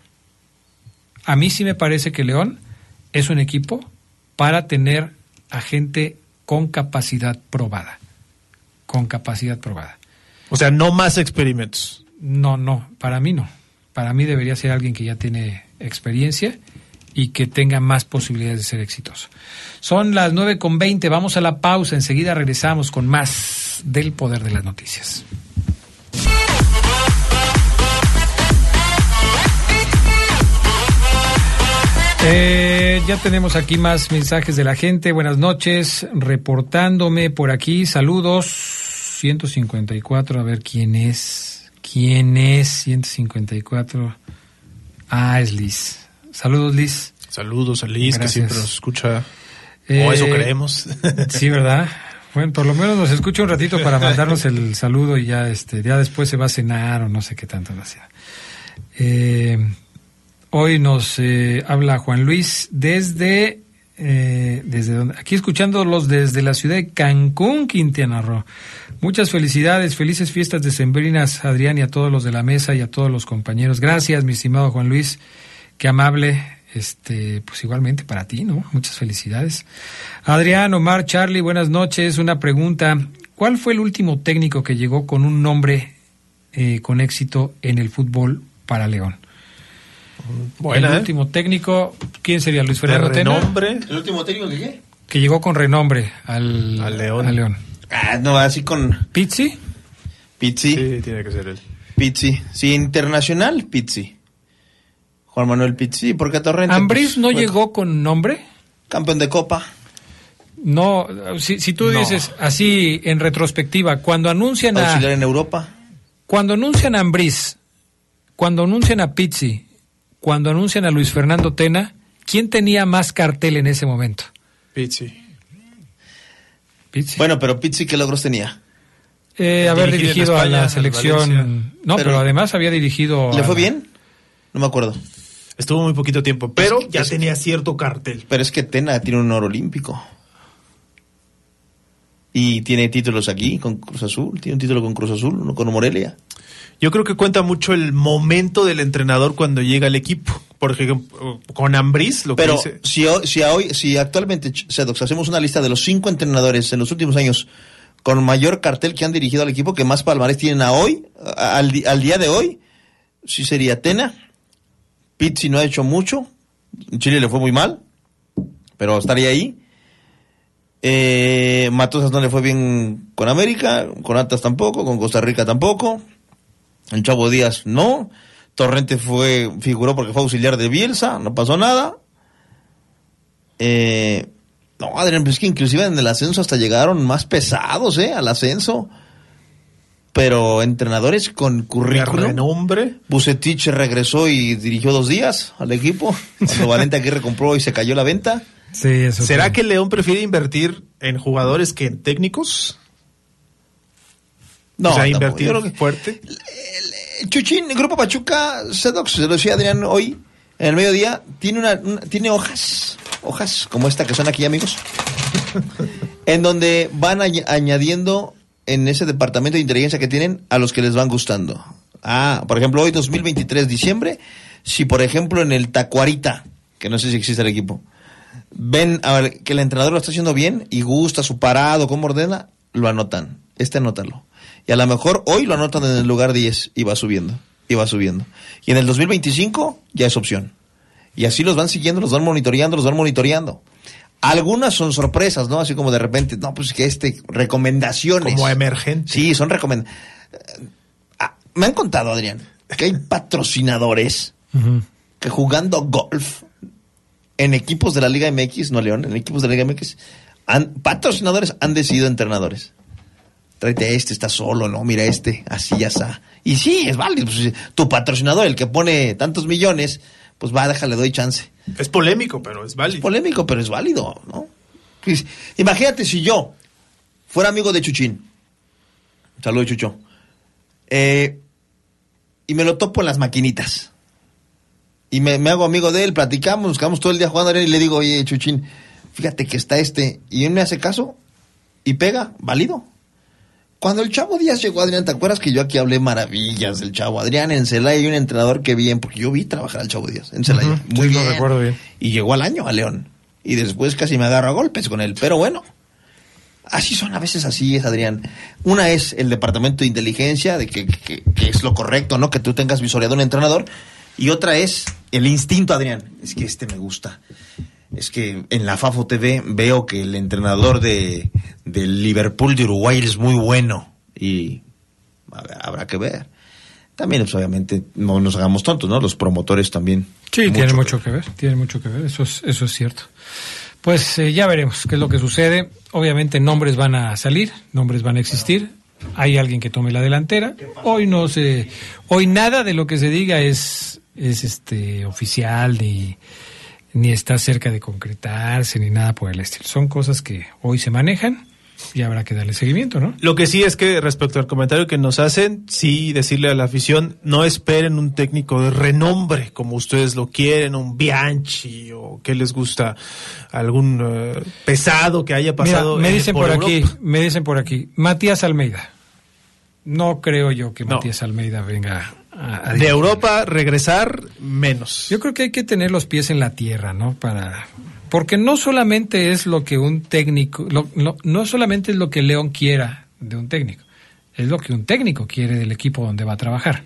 A mí sí me parece que León es un equipo para tener a gente con capacidad probada. Con capacidad probada. O sea, no más experimentos. No, no, para mí no. Para mí debería ser alguien que ya tiene experiencia y que tenga más posibilidades de ser exitoso. Son las 9.20, vamos a la pausa, enseguida regresamos con más del poder de las noticias. Eh, ya tenemos aquí más mensajes de la gente. Buenas noches, reportándome por aquí. Saludos. 154, a ver quién es. ¿Quién es 154? Ah, es Liz. Saludos, Liz. Saludos a Liz, que Gracias. siempre nos escucha. Eh, o eso creemos. (laughs) Sí, ¿verdad? Bueno, por lo menos nos escucha un ratito para mandarnos el saludo y ya, este, ya después se va a cenar o no sé qué tanto va a hacer. Eh, hoy nos eh, habla Juan Luis desde, eh, desde donde, aquí escuchándolos desde la ciudad de Cancún, Quintana Roo. Muchas felicidades, felices fiestas decembrinas, Adrián, y a todos los de la mesa y a todos los compañeros. Gracias, mi estimado Juan Luis, qué amable, este, pues igualmente para ti, ¿no? Muchas felicidades. Adrián, Omar, Charlie, buenas noches. Una pregunta. ¿Cuál fue el último técnico que llegó con un nombre eh, con éxito en el fútbol para León? Buena, el ¿eh? último técnico, ¿quién sería? Luis Fernando Tena, renombre. ¿El último técnico que qué? que llegó con renombre al, Al León. a León. Ah, no, así con ¿Pizzi? Pizzi. Sí, tiene que ser él. Pizzi. Sí, internacional, Pizzi. Juan Manuel Pizzi, porque Torrente. ¿Ambriz pues, no bueno, llegó con nombre? Campeón de Copa. No, si, si tú No. dices así en retrospectiva, cuando anuncian a, Auxiliar en Europa. Cuando anuncian a Ambriz, cuando anuncian a Pizzi, cuando anuncian a Luis Fernando Tena, ¿quién tenía más cartel en ese momento? Pizzi. Pizzi. Bueno, pero Pizzi, ¿qué logros tenía? Eh, haber dirigido a la selección. No, pero, Pero- además había dirigido. ¿Le a fue la- bien? No me acuerdo. Estuvo muy poquito tiempo, pero Es- ya es- tenía cierto cartel. Pero es que Tena tiene un oro olímpico. Y tiene títulos aquí con Cruz Azul. Tiene un título con Cruz Azul, uno con Morelia. Yo creo que cuenta mucho el momento del entrenador cuando llega al equipo. Por ejemplo, con Ambriz, lo Pero que dice. si, hoy- si, hoy, si actualmente, Sedox, hacemos una lista de los cinco entrenadores en los últimos años con mayor cartel que han dirigido al equipo, que más palmarés tienen a hoy, al, al día de hoy, sí sería Tena. Pizzi no ha hecho mucho. En Chile le fue muy mal, pero estaría ahí. Eh, Matosas no le fue bien con América, con Atlas tampoco, con Costa Rica tampoco. El Chavo Díaz no. Torrente fue, figuró porque fue auxiliar de Bielsa, no pasó nada. Eh, no, Adrián, pues es que inclusive en el ascenso hasta llegaron más pesados, ¿eh? Al ascenso. Pero entrenadores con currículum. renombre. Bucetich regresó y dirigió dos días al equipo. Cuando (laughs) Valente Aguirre compró y se cayó la venta. Sí, eso ¿Será sí. que León prefiere invertir en jugadores que en técnicos? No, o sea, invertir que- fuerte. Chuchín, el Grupo Pachuca, Sedox, se lo decía Adrián hoy, en el mediodía, tiene una, una- tiene hojas, hojas como esta que son aquí, amigos, (laughs) en donde van añ- añadiendo en ese departamento de inteligencia que tienen a los que les van gustando. Ah, por ejemplo, hoy 2023, diciembre, si por ejemplo en el Tacuarita, que no sé si existe el equipo, ven a ver, que el entrenador lo está haciendo bien y gusta su parado, cómo ordena, lo anotan. Este anótalo. Y a lo mejor hoy lo anotan en el lugar 10 y va subiendo, y va subiendo. Y en el 2025 ya es opción. Y así los van siguiendo, los van monitoreando, los van monitoreando. Algunas son sorpresas, ¿no? Así como de repente, no, pues que este, recomendaciones. Como emergente. Sí, son recomendaciones. me han contado, Adrián, que hay (laughs) patrocinadores que jugando golf en equipos de la Liga MX, no León, en equipos de la Liga MX, han, patrocinadores han decidido entrenadores. Tráete a este, está solo, ¿no? Mira este, así ya está. Y sí, es válido. pues, tu patrocinador, el que pone tantos millones, pues va, déjale, doy chance. Es polémico, pero es Es válido. polémico, pero es válido, ¿no? Pues, imagínate si yo fuera amigo de Chuchín. Saludos, Chucho. Eh, y me lo topo en las maquinitas. Y me, me hago amigo de él, platicamos, nos quedamos todo el día jugando y le digo, oye, Chuchín, fíjate que está este. Y él me hace caso y pega, válido. Cuando el Chavo Díaz llegó, Adrián, ¿te acuerdas que yo aquí hablé maravillas del Chavo? Adrián, en Celaya hay un entrenador que bien, porque yo vi trabajar al Chavo Díaz en Celaya. Muy sí, lo recuerdo bien. Y llegó al año a León. Y después casi me agarro a golpes con él. Pero bueno, así son a veces así es, Adrián. Una es el departamento de inteligencia, de que, que- que es lo correcto, ¿no? Que tú tengas visoreado un entrenador. Y otra es el instinto, Adrián. Es que este me gusta. Es que en la FAFO TV veo que el entrenador de, del Liverpool de Uruguay es muy bueno. Y ver, habrá que ver. También, pues, obviamente, no nos hagamos tontos, ¿no? Los promotores también. Sí, tiene mucho que ver, tiene mucho que ver, eso es, eso es cierto. Pues eh, ya veremos qué es lo que sucede. Obviamente nombres van a salir, nombres van a existir. Hay alguien que tome la delantera. Hoy no se, hoy nada de lo que se diga es, es este oficial ni, ni está cerca de concretarse ni nada por el estilo. Son cosas que hoy se manejan y habrá que darle seguimiento, ¿no? Lo que sí es que respecto al comentario que nos hacen, sí decirle a la afición, no esperen un técnico de renombre como ustedes lo quieren, un Bianchi o que les gusta algún eh, pesado que haya Mira, pasado. me eh, dicen por, aquí, me dicen por aquí, Matías Almeida. No creo yo que No. Matías Almeida venga a, a De. Europa regresar menos. Yo creo que hay que tener los pies en la tierra, ¿no? Para porque no solamente es lo que un técnico, lo- lo- no solamente es lo que León quiera de un técnico, es lo que un técnico quiere del equipo donde va a trabajar.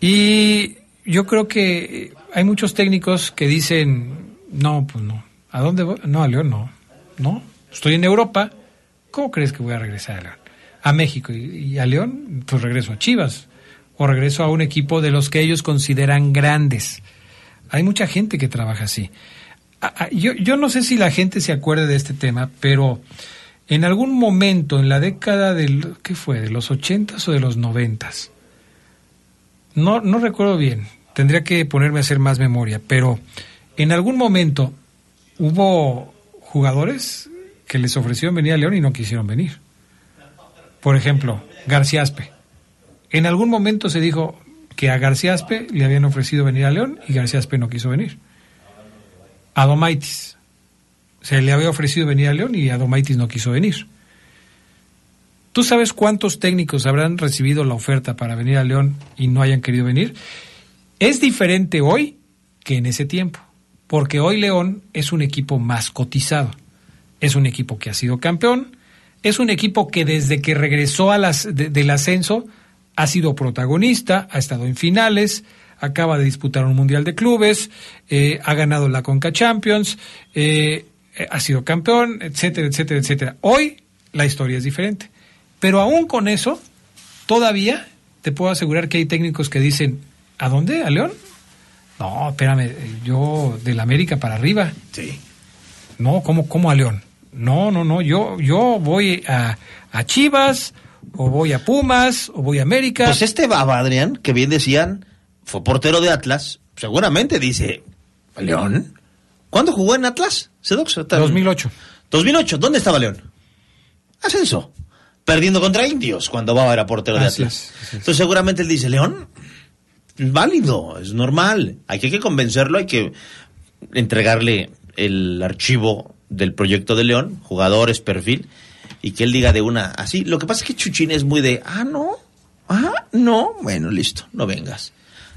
Y yo creo que hay muchos técnicos que dicen, no, pues no, ¿a dónde voy? No, a León no, no, estoy en Europa, ¿cómo crees que voy a regresar a León? A México y, y a León, pues regreso a Chivas o regreso a un equipo de los que ellos consideran grandes. Hay mucha gente que trabaja así. Ah, ah, Yo, yo no sé si la gente se acuerda de este tema, pero en algún momento en la década del, ¿qué fue? ¿De los ochentas o de los noventas? No, no recuerdo bien, tendría que ponerme a hacer más memoria, pero en algún momento hubo jugadores que les ofrecieron venir a León y no quisieron venir. Por ejemplo, García Aspe. En algún momento se dijo que a García Aspe le habían ofrecido venir a León y García Aspe no quiso venir. A Domaitis. Se le había ofrecido venir a León y a Domaitis no quiso venir. ¿Tú sabes cuántos técnicos habrán recibido la oferta para venir a León y no hayan querido venir? Es diferente hoy que en ese tiempo, porque hoy León es un equipo más cotizado. Es un equipo que ha sido campeón, es un equipo que desde que regresó del ascenso ha sido protagonista, ha estado en finales, acaba de disputar un Mundial de Clubes, eh, ha ganado la Conca Champions, eh, eh, ha sido campeón, etcétera, etcétera, etcétera. Hoy la historia es diferente. Pero aún con eso, todavía te puedo asegurar que hay técnicos que dicen, ¿a dónde? ¿A León? No, espérame, yo del América para arriba. Sí. No, ¿cómo, cómo a León? No, no, no, yo, yo voy a, a Chivas, o voy a Pumas, o voy a América. Pues este Baba, Adrián, que bien decían, fue portero de Atlas, seguramente dice, León. ¿Cuándo jugó en Atlas? Sedox, tal- 2008. 2008, ¿dónde estaba León? Ascenso. Perdiendo contra Indios cuando Baba era portero de Así Atlas. es. Entonces seguramente él dice, León, es válido, es normal. Hay que, hay que convencerlo, hay que entregarle el archivo del proyecto de León, jugadores, perfil, y que él diga de una así. Lo que pasa es que Chuchín es muy de, ah, no, ah, no, bueno, listo, no vengas.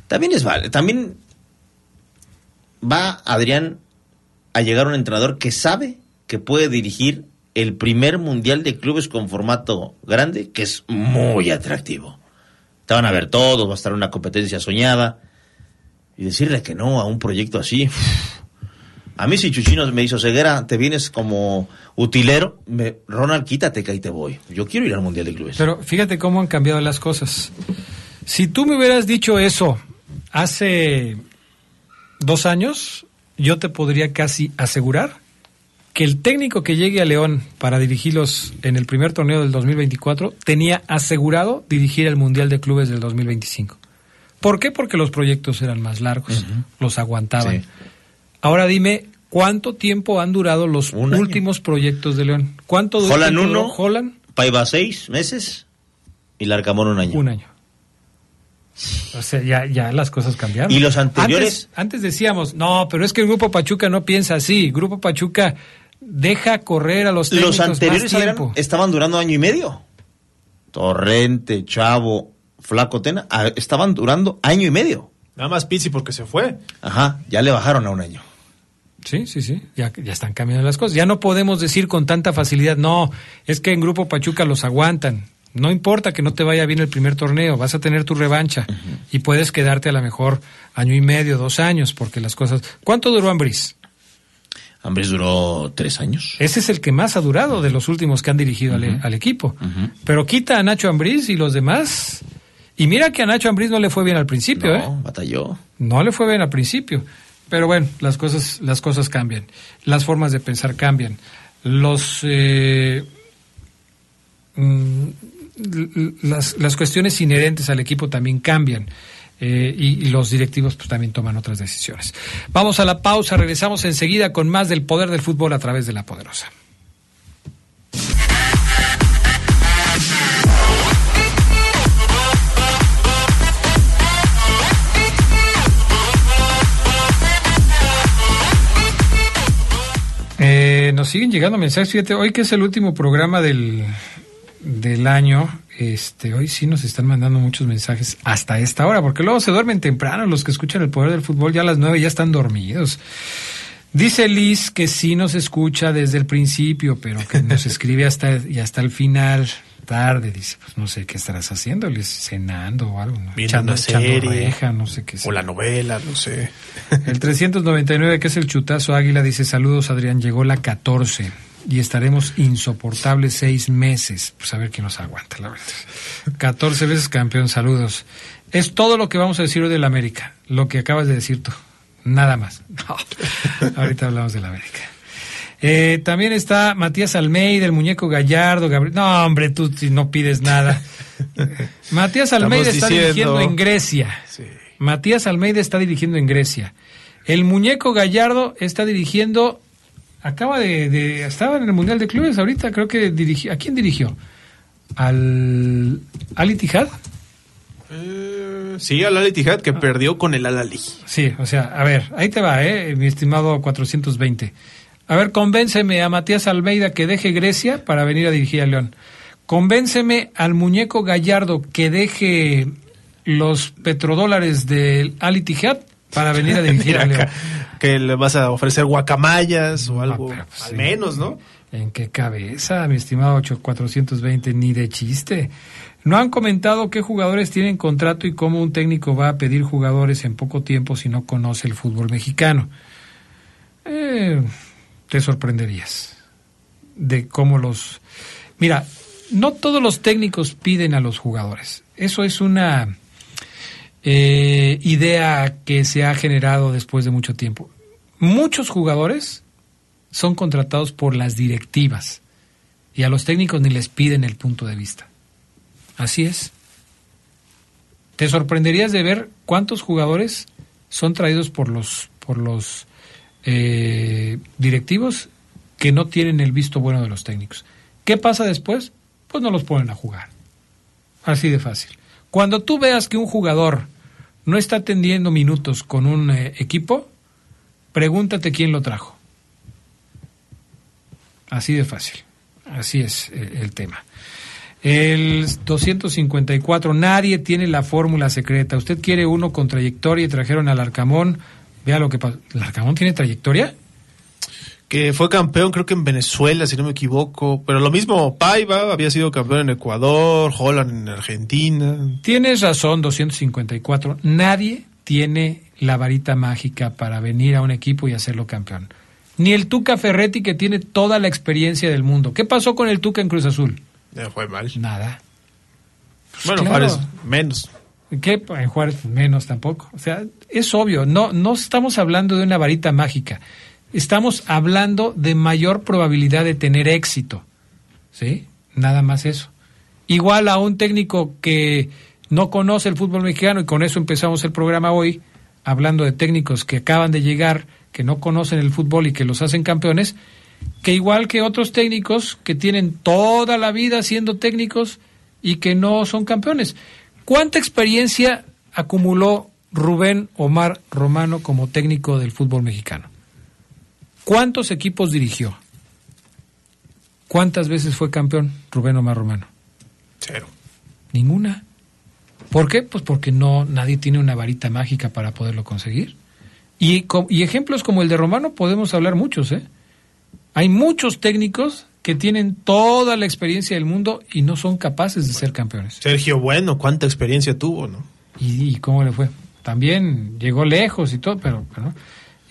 También es vale, también va Adrián a llegar un entrenador que sabe que puede dirigir el primer mundial de clubes con formato grande, que es muy atractivo. Te van a ver todos, va a estar una competencia soñada. Y decirle que no a un proyecto así. A mí si Chuchino me hizo ceguera, te vienes como utilero, me, Ronald, quítate que ahí te voy. Yo quiero ir al mundial de clubes. Pero fíjate cómo han cambiado las cosas. Si tú me hubieras dicho eso hace dos años, yo te podría casi asegurar que el técnico que llegue a León para dirigirlos en el primer torneo del 2024 tenía asegurado dirigir el Mundial de Clubes del 2025. ¿Por qué? Porque los proyectos eran más largos, los aguantaban. Sí. Ahora dime, ¿cuánto tiempo han durado los Un año. últimos proyectos de León? ¿Cuánto du- Holland tiempo duró uno. Holland? Paiva seis meses y Larcamón un año. Un año. O sea, ya, ya las cosas cambiaron. ¿Y los anteriores? Antes, antes decíamos, no, pero es que el Grupo Pachuca no piensa así. Grupo Pachuca deja correr a los técnicos Los anteriores más eran- tiempo. estaban durando año y medio. Torrente, Chavo, Flaco Tena, ah, estaban durando año y medio. Nada más Pizzi porque se fue. Ajá, ya le bajaron a un año. Sí, sí, sí. Ya, ya están cambiando las cosas. Ya no podemos decir con tanta facilidad, no, es que en Grupo Pachuca los aguantan. No importa que no te vaya bien el primer torneo, vas a tener tu revancha y puedes quedarte a lo mejor año y medio, dos años, porque las cosas. ¿Cuánto duró Ambris? Ambres duró tres años. Ese es el que más ha durado de los últimos que han dirigido al, al equipo. Pero quita a Nacho Ambriz y los demás. Y mira que a Nacho Ambriz no le fue bien al principio, ¿eh? No, batalló. No le fue bien al principio. Pero bueno, las cosas, las cosas cambian. Las formas de pensar cambian. Los, eh, mm, las, las cuestiones inherentes al equipo también cambian. eh, y, y los directivos pues, también toman otras decisiones. Vamos a la pausa, regresamos enseguida con más del poder del fútbol a través de la poderosa. Eh, nos siguen llegando mensajes, fíjate, hoy que es el último programa del, del año, este, hoy sí nos están mandando muchos mensajes hasta esta hora, porque luego se duermen temprano, los que escuchan el poder del fútbol ya a las nueve ya están dormidos. Dice Liz que sí nos escucha desde el principio, pero que nos (laughs) escribe hasta y hasta el final, tarde, dice, pues no sé qué estarás haciendo, cenando o algo, ¿no? Echando, una echando serie. reja, no sé qué O sea. la novela, no sé. El 399, que es el chutazo águila, dice saludos Adrián, llegó la 14 y estaremos insoportables seis meses. Pues a ver quién nos aguanta, la verdad. 14 veces campeón, saludos. Es todo lo que vamos a decir hoy del América, lo que acabas de decir tú. Nada más. (laughs) No. Ahorita hablamos del América. Eh, también está Matías Almeida, el muñeco Gallardo, Gabriel. No, hombre, tú no pides nada. (laughs) Matías Almeida Estamos está diciendo- dirigiendo en Grecia. Sí. Matías Almeida está dirigiendo en Grecia. El muñeco Gallardo está dirigiendo. Acaba de, de- Estaba en el Mundial de Clubes ahorita, creo que dirigió. ¿A quién dirigió? ¿Al. Al Ittihad? Eh, sí, al Al Ittihad que perdió con el Al Ahly. Sí, o sea, a ver, ahí te va, ¿eh? mi estimado 420. A ver, convénceme a Matías Almeida que deje Grecia para venir a dirigir a León. Convénceme al muñeco Gallardo que deje los petrodólares del Al Ittihad para venir a (laughs) dirigir a León. que le vas a ofrecer guacamayas o algo. pues, al sí. menos, ¿no? ¿En qué cabeza, mi estimado 8420? Ni de chiste. No han comentado qué jugadores tienen contrato y cómo un técnico va a pedir jugadores en poco tiempo si no conoce el fútbol mexicano. Eh, te sorprenderías de cómo los... Mira, no todos los técnicos piden a los jugadores. Eso es una eh, idea que se ha generado después de mucho tiempo. Muchos jugadores son contratados por las directivas y a los técnicos ni les piden el punto de vista. Así es. Te sorprenderías de ver cuántos jugadores son traídos por los por los eh, directivos que no tienen el visto bueno de los técnicos. ¿Qué pasa después? Pues no los ponen a jugar. Así de fácil. Cuando tú veas que un jugador no está atendiendo minutos con un eh, equipo, pregúntate quién lo trajo. Así de fácil. Así es eh, el tema. El 254, nadie tiene la fórmula secreta. Usted quiere uno con trayectoria y trajeron al Arcamón. Vea lo que pasó. ¿El Arcamón tiene trayectoria? Que fue campeón, creo que en Venezuela, si no me equivoco. Pero lo mismo, Paiva había sido campeón en Ecuador, Holland en Argentina. Tienes razón, 254. Nadie tiene la varita mágica para venir a un equipo y hacerlo campeón. Ni el Tuca Ferretti que tiene toda la experiencia del mundo. ¿Qué pasó con el Tuca en Cruz Azul? Ya fue mal. Nada. Pues bueno, claro. Juárez, menos. ¿Qué? En Juárez menos tampoco. O sea, es obvio, no, no estamos hablando de una varita mágica. Estamos hablando de mayor probabilidad de tener éxito. ¿Sí? Nada más eso. Igual a un técnico que no conoce el fútbol mexicano, y con eso empezamos el programa hoy, hablando de técnicos que acaban de llegar, que no conocen el fútbol y que los hacen campeones, que igual que otros técnicos que tienen toda la vida siendo técnicos y que no son campeones. ¿Cuánta experiencia acumuló Rubén Omar Romano como técnico del fútbol mexicano? ¿Cuántos equipos dirigió? ¿Cuántas veces fue campeón Rubén Omar Romano? Cero. Ninguna. ¿Por qué? Pues porque no nadie tiene una varita mágica para poderlo conseguir. Y, y ejemplos como el de Romano podemos hablar muchos, ¿eh? Hay muchos técnicos que tienen toda la experiencia del mundo y no son capaces de ser campeones. Sergio Bueno, cuánta experiencia tuvo, ¿no? ¿Y, y cómo le fue? También llegó lejos y todo, pero, pero.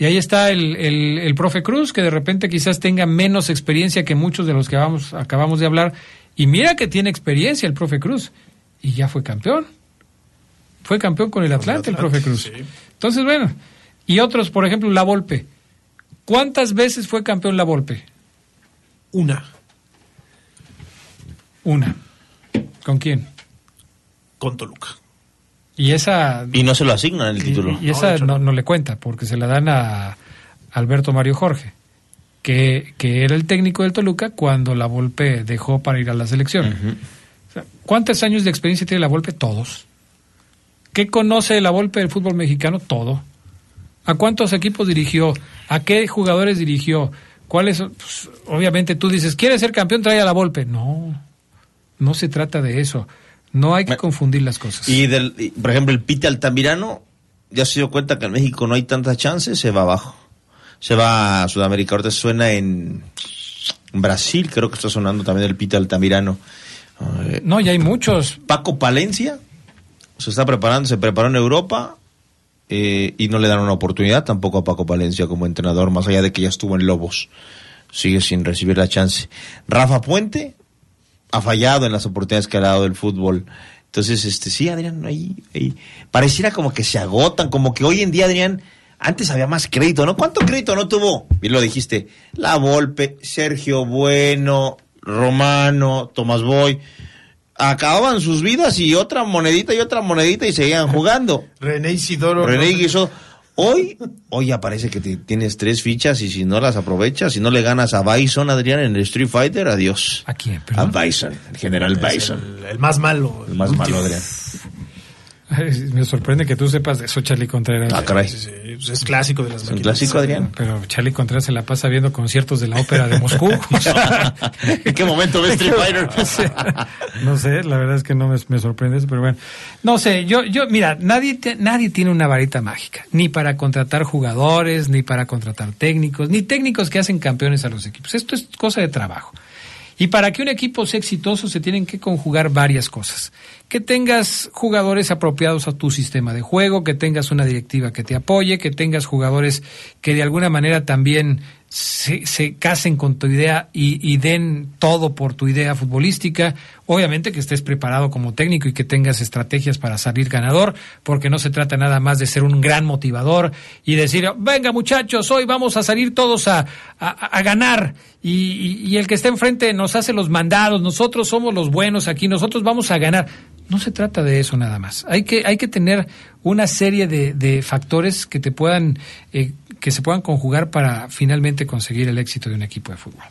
Y ahí está el, el, el profe Cruz, que de repente quizás tenga menos experiencia que muchos de los que vamos, acabamos de hablar. Y mira que tiene experiencia el profe Cruz. Y ya fue campeón. Fue campeón con el Atlante, el profe Cruz. sí. Entonces, bueno, y otros, por ejemplo, La Volpe. ¿Cuántas veces fue campeón La Volpe? Una Una. ¿Con quién? con Toluca. Y esa Y no se lo asignan el título. y esa no, no le cuenta porque se la dan a Alberto Mario Jorge, que, que era el técnico del Toluca cuando la Volpe dejó para ir a la selección. O sea, ¿Cuántos años de experiencia tiene la Volpe? Todos. ¿Qué conoce la Volpe del fútbol mexicano? Todo. ¿A cuántos equipos dirigió? ¿A qué jugadores dirigió? ¿Cuáles? Pues, obviamente tú dices, ¿quieres ser campeón? Trae a la Volpe. No, no se trata de eso. No hay que Me- confundir las cosas. Y, del, y, por ejemplo, el Pite Altamirano ya se dio cuenta que en México no hay tantas chances, se va abajo. Se va a Sudamérica. Ahorita suena en Brasil, creo que está sonando también el Pite Altamirano. Eh, No, ya hay muchos. Paco Palencia se está preparando, se preparó en Europa eh, y no le dan una oportunidad tampoco a Paco Palencia como entrenador, más allá de que ya estuvo en Lobos. Sigue sin recibir la chance. Rafa Puente ha fallado en las oportunidades que ha dado el fútbol. Entonces, este sí, Adrián, ahí, ahí pareciera como que se agotan, como que hoy en día, Adrián, antes había más crédito, ¿no? ¿Cuánto crédito no tuvo? Bien lo dijiste, La Volpe, Sergio Bueno, Romano, Tomás Boy. Acababan sus vidas y otra monedita y otra monedita y seguían jugando. René Isidoro. René Guizot. Hoy, hoy aparece que te- tienes tres fichas y si no las aprovechas, si no le ganas a Bison, Adrián, en el Street Fighter, adiós. ¿A quién? A Perdón. Bison, el general Bison. el, el más malo. El más malo, Adrián. (laughs) Me sorprende que tú sepas de eso, Charlie Contreras. Ah, caray. Es clásico de las Es un clásico, Adrián. Pero Charlie Contreras se la pasa viendo conciertos de la ópera de Moscú. (laughs) ¿En qué momento ves Street (laughs) Fighter? no sé, la verdad es que no me, me sorprende eso, pero bueno. No sé, yo, yo, mira, nadie, te- nadie tiene una varita mágica, ni para contratar jugadores, ni para contratar técnicos, ni técnicos que hacen campeones a los equipos. Esto es cosa de trabajo. Y para que un equipo sea exitoso se tienen que conjugar varias cosas. Que tengas jugadores apropiados a tu sistema de juego, que tengas una directiva que te apoye, que tengas jugadores que de alguna manera también se, se casen con tu idea y, den todo por tu idea futbolística. Obviamente que estés preparado como técnico y que tengas estrategias para salir ganador, porque no se trata nada más de ser un gran motivador y decir, venga muchachos, hoy vamos a salir todos a, a, a ganar y, y- y el que está enfrente nos hace los mandados, nosotros somos los buenos aquí, nosotros vamos a ganar. No se trata de eso nada más. Hay que, hay que tener una serie de, de factores que te puedan, eh, que se puedan conjugar para finalmente conseguir el éxito de un equipo de fútbol.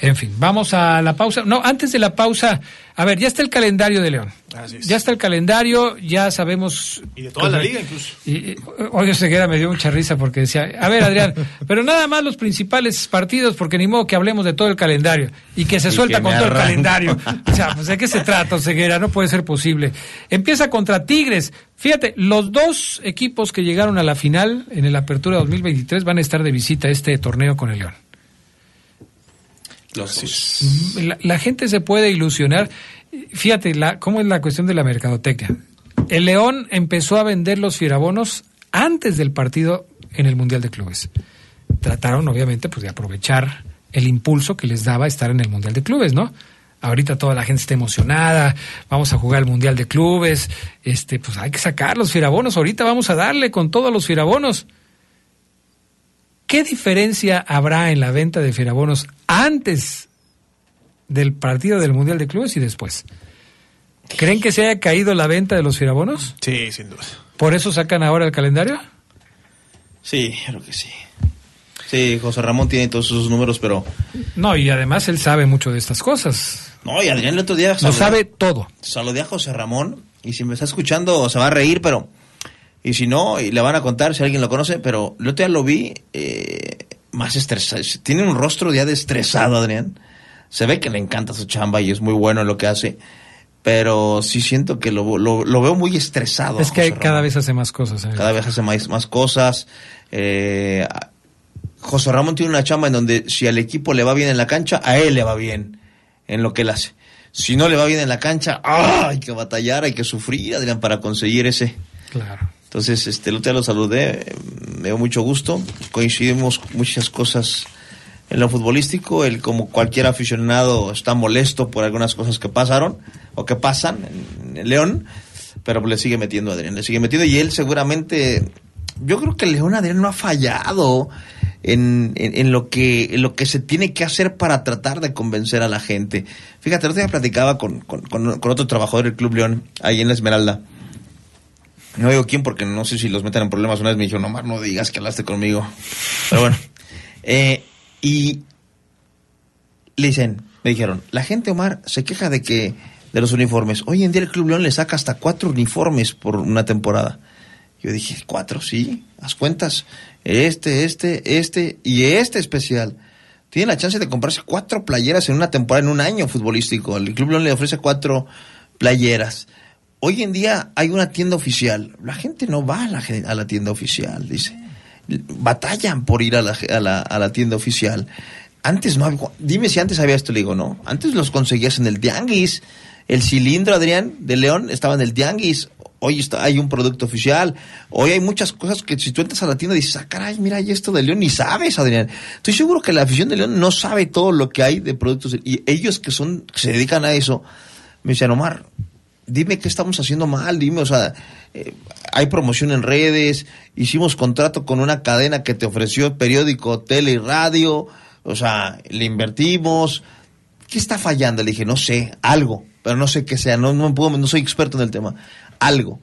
En fin, vamos a la pausa. No, antes de la pausa, a ver, ya está el calendario de León. Así es. Ya está el calendario, ya sabemos. Y de toda la liga incluso. Y, oye, Ceguera me dio mucha risa porque decía, a ver, Adrián, (laughs) pero nada más los principales partidos, porque ni modo que hablemos de todo el calendario y que se Y suelta que con todo el calendario. (laughs) O sea, pues, ¿de qué se trata, Ceguera? No puede ser posible. Empieza contra Tigres. Fíjate, los dos equipos que llegaron a la final en el Apertura 2023 van a estar de visita a este torneo con el León. Los dos. La, la gente se puede ilusionar. Fíjate, la, cómo es la cuestión de la mercadotecnia. El León empezó a vender los fierabonos antes del partido en el Mundial de Clubes. Trataron, obviamente, pues de aprovechar el impulso que les daba estar en el Mundial de Clubes, ¿no? Ahorita toda la gente está emocionada, vamos a jugar el Mundial de Clubes, este, pues hay que sacar los fierabonos, ahorita vamos a darle con todos los fierabonos. ¿Qué diferencia habrá en la venta de fierabonos antes del partido del Mundial de Clubes y después? ¿Creen que se haya caído la venta de los fierabonos? Sí, sin duda. ¿Por eso sacan ahora el calendario? Sí, creo que sí. Sí, José Ramón tiene todos sus números, pero... No, y además él sabe mucho de estas cosas. No, y Adrián el otro día... Lo sabe todo. Saludé a José Ramón y si me está escuchando se va a reír, pero... Y si no, y le van a contar si alguien lo conoce, pero el otro día lo vi eh, más estresado. Tiene un rostro ya estresado, Adrián. Se ve que le encanta su chamba y es muy bueno en lo que hace. Pero sí siento que lo, lo, lo veo muy estresado. Es que José cada Ramón. vez hace más cosas. ¿eh? Cada vez hace más, más cosas. Eh, José Ramón tiene una chamba en donde si al equipo le va bien en la cancha, a él le va bien en lo que él hace. Si no le va bien en la cancha, ¡ah! hay que batallar, hay que sufrir, Adrián, para conseguir ese. Claro. Entonces, este, el lo saludé, me dio mucho gusto, coincidimos muchas cosas en lo futbolístico, él como cualquier aficionado está molesto por algunas cosas que pasaron o que pasan en, León, pero le sigue metiendo a Adrián, le sigue metiendo y él seguramente, yo creo que León Adrián no ha fallado en, en- lo que, lo que se tiene que hacer para tratar de convencer a la gente. Fíjate, el otro día platicaba con, con, con- con otro trabajador del Club León, ahí en la Esmeralda. No digo quién porque no sé si los meten en problemas. Una vez me dijo, no, Mar, no digas que hablaste conmigo. Pero bueno. (laughs) Eh, y le dicen, me dijeron, la gente, Omar, se queja de que de los uniformes. Hoy en día el Club León le saca hasta cuatro uniformes por una temporada. Yo dije, cuatro, sí, haz cuentas. Este, este, este y este especial. Tiene la chance de comprarse cuatro playeras en una temporada, en un año futbolístico. El Club León le ofrece cuatro playeras. Hoy en día hay una tienda oficial. La gente no va a la, a la tienda oficial, dice. Batallan por ir a la, a la, a la tienda oficial. Antes no había, dime si antes había esto, le digo, no. Antes los conseguías en el tianguis. El cilindro, Adrián, de León, estaba en el tianguis. Hoy está, hay un producto oficial. Hoy hay muchas cosas que si tú entras a la tienda dices, ah, caray, mira, hay esto de León, ni sabes, Adrián. Estoy seguro que la afición de León no sabe todo lo que hay de productos. Y ellos que son, que se dedican a eso, me dicen, Omar, dime qué estamos haciendo mal, dime, o sea, eh, hay promoción en redes, hicimos contrato con una cadena que te ofreció periódico, tele y radio, o sea, le invertimos. ¿Qué está fallando? Le dije, no sé, algo, pero no sé qué sea, no, no, puedo, no soy experto en el tema, algo,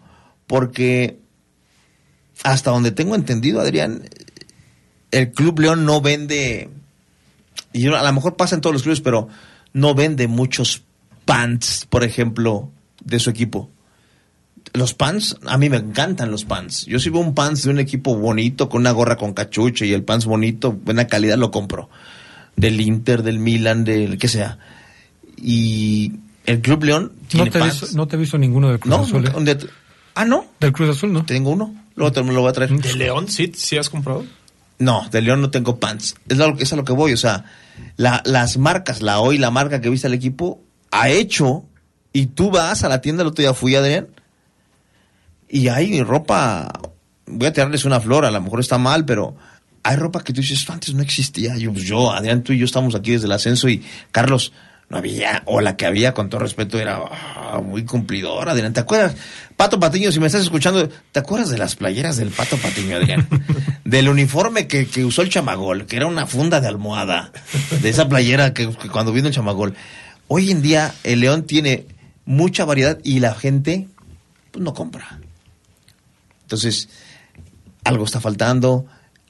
porque hasta donde tengo entendido, Adrián, el Club León no vende, y a lo mejor pasa en todos los clubes, pero no vende muchos pants, por ejemplo, de su equipo. Los pants, a mí me encantan los pants. Yo si veo un pants de un equipo bonito, con una gorra con cachucha y el pants bonito, buena calidad, lo compro. Del Inter, del Milan, del que sea. Y el Club León No tiene te, he pants. visto, no te he visto ninguno del Cruz No, Azul. ¿eh? det- ah, no, Del Cruz Azul, ¿no? tengo uno. Luego te me lo voy a traer. ¿De León sí, sí has comprado? No, de León no tengo pants. Es, lo, es a lo que voy. O sea, la- las marcas, la hoy, la marca que viste al equipo, ha hecho. Y tú vas a la tienda, el otro día fui, Adrián. Y hay ropa. Voy a tirarles una flor, a lo mejor está mal, pero hay ropa que tú dices, esto antes no existía. Yo, pues yo, Adrián, tú y yo estamos aquí desde el ascenso y Carlos, no había, o la que había, con todo respeto, era ah, muy cumplidora, Adrián. ¿Te acuerdas? Pato Patiño, si me estás escuchando, ¿te acuerdas de las playeras del Pato Patiño, Adrián? (laughs) Del uniforme que, que usó el chamagol, que era una funda de almohada, de esa playera que, que cuando vino el chamagol. Hoy en día el León tiene mucha variedad y la gente pues, no compra. Entonces, algo está faltando,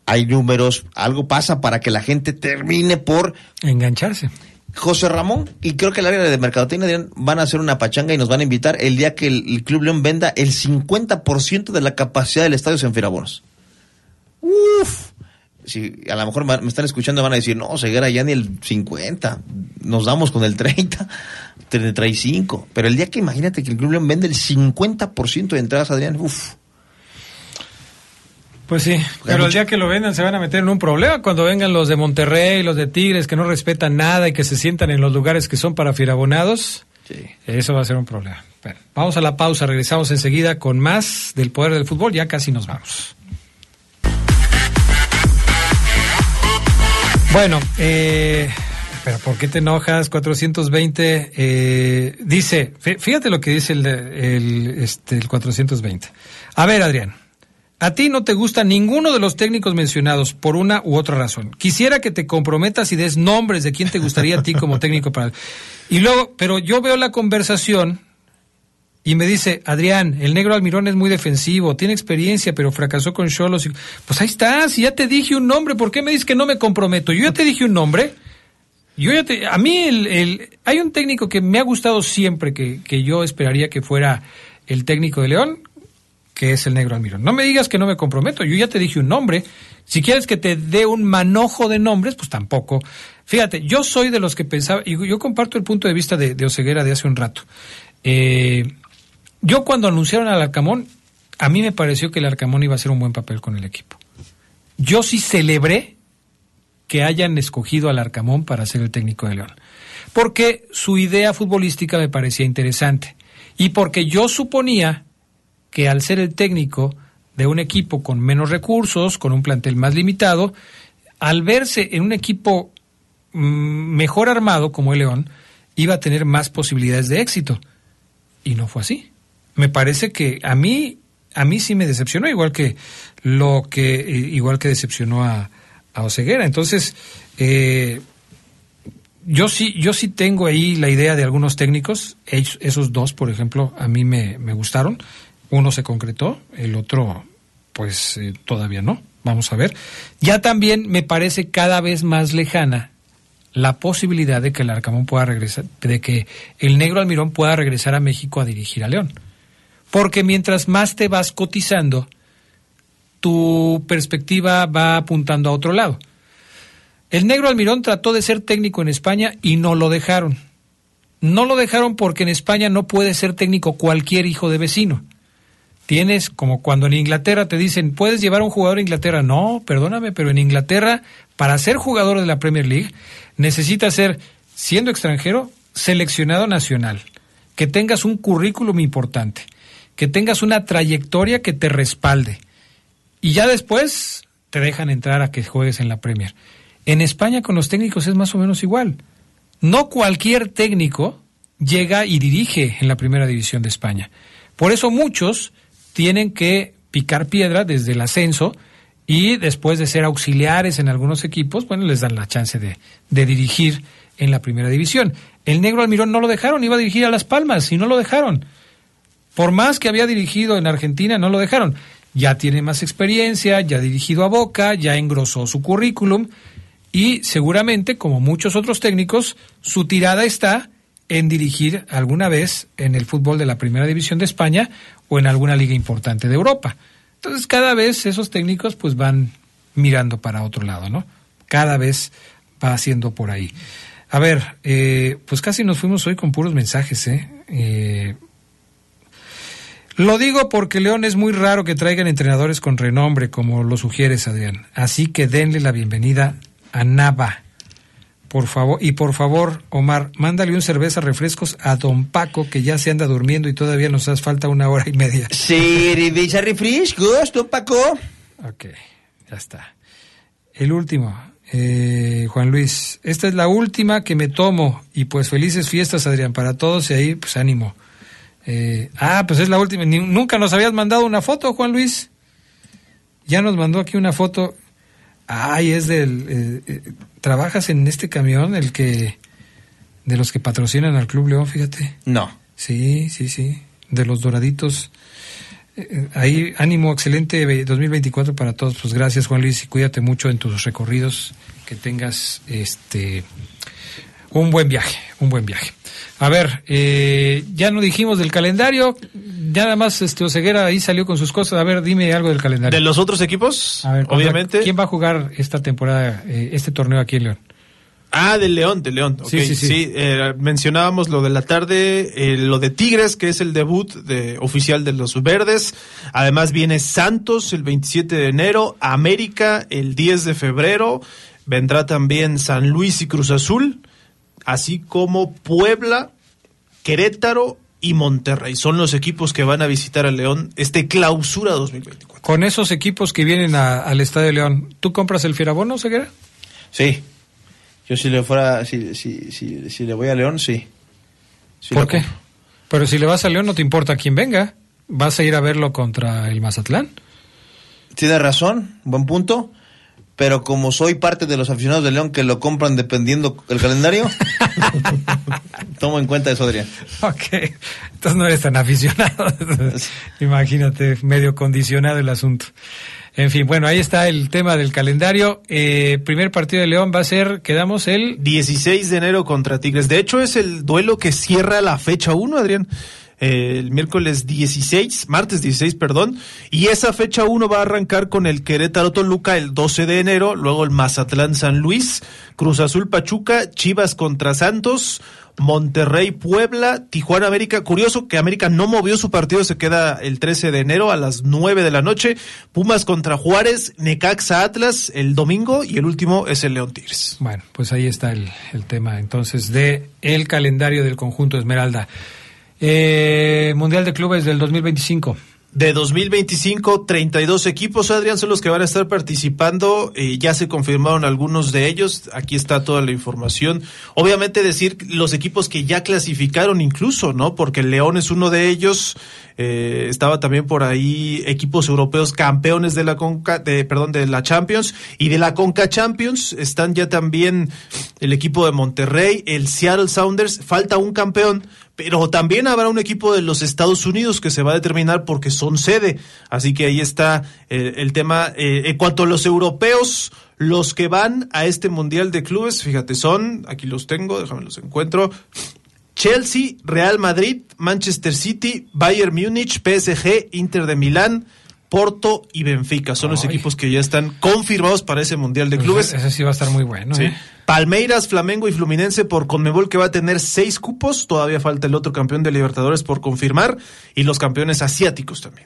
hay números, algo pasa para que la gente termine por Engancharse. José Ramón y creo que el área de mercadotecnia van a hacer una pachanga y nos van a invitar el día que el, el Club León venda el 50% de la capacidad del estadio en Firabonos. Uf. Si a lo mejor me están escuchando van a decir, no, Ceguera ya ni el 50, nos damos con el 30, 35. Pero el día que imagínate que el Club León vende el 50% de entradas, Adrián, uff. Pues sí, pero el día que lo vendan se van a meter en un problema cuando vengan los de Monterrey, los de Tigres, que no respetan nada y que se sientan en los lugares que son para firabonados. Sí. Eso va a ser un problema. Bueno, vamos a la pausa, regresamos enseguida con más del poder del fútbol, ya casi nos vamos. Bueno, eh, pero ¿por qué te enojas? 420 eh, dice, fí- fíjate lo que dice el, el, este, el 420. A ver, Adrián, a ti no te gusta ninguno de los técnicos mencionados por una u otra razón. Quisiera que te comprometas y des nombres de quién te gustaría a ti como técnico para... Y luego, pero yo veo la conversación y me dice, Adrián, el negro Almirón es muy defensivo, tiene experiencia, pero fracasó con Cholos. Pues ahí está, si ya te dije un nombre, ¿por qué me dices que no me comprometo? Yo ya te dije un nombre. Yo ya te, a mí el, el- hay un técnico que me ha gustado siempre, que, que yo esperaría que fuera el técnico de León, que es el negro Almirón. No me digas que no me comprometo, yo ya te dije un nombre. Si quieres que te dé un manojo de nombres, pues tampoco. Fíjate, yo soy de los que pensaba, y yo comparto el punto de vista de, de Oseguera de hace un rato. Eh, yo cuando anunciaron al Arcamón, a mí me pareció que el Arcamón iba a hacer un buen papel con el equipo. Yo sí celebré que hayan escogido al Arcamón para ser el técnico de León. Porque su idea futbolística me parecía interesante. Y porque yo suponía que al ser el técnico de un equipo con menos recursos, con un plantel más limitado, al verse en un equipo mm, mejor armado como el León, iba a tener más posibilidades de éxito. Y no fue así. me parece que a mí, a mí sí me decepcionó, igual que lo que, eh, igual que decepcionó a, a Oseguera. Entonces, eh, yo sí, yo sí tengo ahí la idea de algunos técnicos, esos dos, por ejemplo, a mí me, me gustaron. Uno se concretó, el otro, pues eh, todavía no. Vamos a ver. Ya también me parece cada vez más lejana la posibilidad de que el Arcamón pueda regresar, de que el negro Almirón pueda regresar a México a dirigir a León. Porque mientras más te vas cotizando, tu perspectiva va apuntando a otro lado. El negro Almirón trató de ser técnico en España y no lo dejaron. No lo dejaron porque en España no puede ser técnico cualquier hijo de vecino. Tienes como cuando en Inglaterra te dicen, ¿puedes llevar a un jugador a Inglaterra? No, perdóname, pero en Inglaterra, para ser jugador de la Premier League, necesitas ser, siendo extranjero, seleccionado nacional, que tengas un currículum importante, que tengas una trayectoria que te respalde. Y ya después te dejan entrar a que juegues en la Premier. En España con los técnicos es más o menos igual. No cualquier técnico llega y dirige en la primera división de España. Por eso muchos tienen que picar piedra desde el ascenso y después de ser auxiliares en algunos equipos, bueno, les dan la chance de, de dirigir en la primera división. El negro Almirón no lo dejaron, iba a dirigir a Las Palmas y no lo dejaron. Por más que había dirigido en Argentina, no lo dejaron. Ya tiene más experiencia, ya ha dirigido a Boca, ya engrosó su currículum y seguramente, como muchos otros técnicos, su tirada está en dirigir alguna vez en el fútbol de la Primera División de España o en alguna liga importante de Europa. Entonces, cada vez esos técnicos pues van mirando para otro lado, ¿no? Cada vez va haciendo por ahí. A ver, eh, pues casi nos fuimos hoy con puros mensajes, ¿eh? eh lo digo porque León es muy raro que traigan entrenadores con renombre, como lo sugieres, Adrián. Así que denle la bienvenida a Nava. Por favor, y por favor, Omar, mándale un cerveza refrescos a Don Paco, que ya se anda durmiendo y todavía nos hace falta una hora y media. Cerveza refrescos, don Paco. Ok, ya está. El último, eh, Juan Luis. Esta es la última que me tomo. Y pues felices fiestas, Adrián, para todos y ahí, pues ánimo. Eh, ah, pues es la última. Ni- nunca nos habías mandado una foto, Juan Luis. Ya nos mandó aquí una foto. Ay, es del. eh, eh, ¿Trabajas en este camión, el que. de los que patrocinan al Club León, fíjate? No. Sí, sí, sí. De los doraditos. Eh, ahí, ánimo, excelente ve- 2024 para todos. Pues gracias, Juan Luis, y cuídate mucho en tus recorridos. Que tengas este un buen viaje, un buen viaje. A ver, eh, ya no dijimos del calendario, ya nada más este Oseguera ahí salió con sus cosas. A ver, dime algo del calendario. De los otros equipos, A ver, obviamente. ¿Quién va a jugar esta temporada, eh, este torneo aquí en León? Ah, del León, del León. ok, Sí, sí, sí. eh, mencionábamos lo de la tarde, eh, lo de Tigres, que es el debut de, oficial de los Verdes. Además viene Santos el 27 de enero, América el 10 de febrero, vendrá también San Luis y Cruz Azul, así como Puebla, Querétaro y Monterrey. Son los equipos que van a visitar al León este clausura 2024. Con esos equipos que vienen a- al Estadio León, ¿tú compras el Fierabono, Oseguera? Sí. Yo si le fuera, si, si, si, si le voy a León, sí. Sí ¿Por qué? compro. Pero si le vas a León no te importa quién venga. ¿Vas a ir a verlo contra el Mazatlán? Tiene razón, buen punto. Pero como soy parte de los aficionados de León que lo compran dependiendo el calendario, (laughs) tomo en cuenta eso, Adrián. Ok, entonces no eres tan aficionado. (laughs) Imagínate, medio condicionado el asunto. En fin, bueno, ahí está el tema del calendario. Eh, primer partido de León va a ser, quedamos el 16 de enero contra Tigres. De hecho, es el duelo que cierra la fecha 1, Adrián. El miércoles 16, martes 16, perdón. Y esa fecha 1 va a arrancar con el Querétaro Toluca el 12 de enero, luego el Mazatlán San Luis, Cruz Azul Pachuca, Chivas contra Santos, Monterrey Puebla, Tijuana América. Curioso que América no movió su partido, se queda el 13 de enero a las 9 de la noche. Pumas contra Juárez, Necaxa Atlas el domingo y el último es el León Tigres. Bueno, pues ahí está el, el tema entonces de el calendario del conjunto Esmeralda. Eh, Mundial de Clubes del 2025. de 2025, 32 equipos, Adrián, son los que van a estar participando. Eh, ya se confirmaron algunos de ellos. Aquí está toda la información. Obviamente decir los equipos que ya clasificaron incluso, ¿no? Porque León es uno de ellos. Eh, estaba también por ahí equipos europeos campeones de la Conca, de, perdón, de la Champions y de la Conca Champions. Están ya también el equipo de Monterrey, el Seattle Sounders. Falta un campeón pero también habrá un equipo de los Estados Unidos que se va a determinar porque son sede. Así que ahí está eh, el tema. Eh, en cuanto a los europeos, los que van a este Mundial de Clubes, fíjate, son, aquí los tengo, déjame los encuentro. Chelsea, Real Madrid, Manchester City, Bayern Múnich, PSG, Inter de Milán, Porto y Benfica. Son los equipos que ya están confirmados para ese Mundial de Clubes. Ese sí va a estar muy bueno. Sí. ¿eh? Palmeiras, Flamengo y Fluminense por Conmebol que va a tener seis cupos. Todavía falta el otro campeón de Libertadores por confirmar. Y los campeones asiáticos también.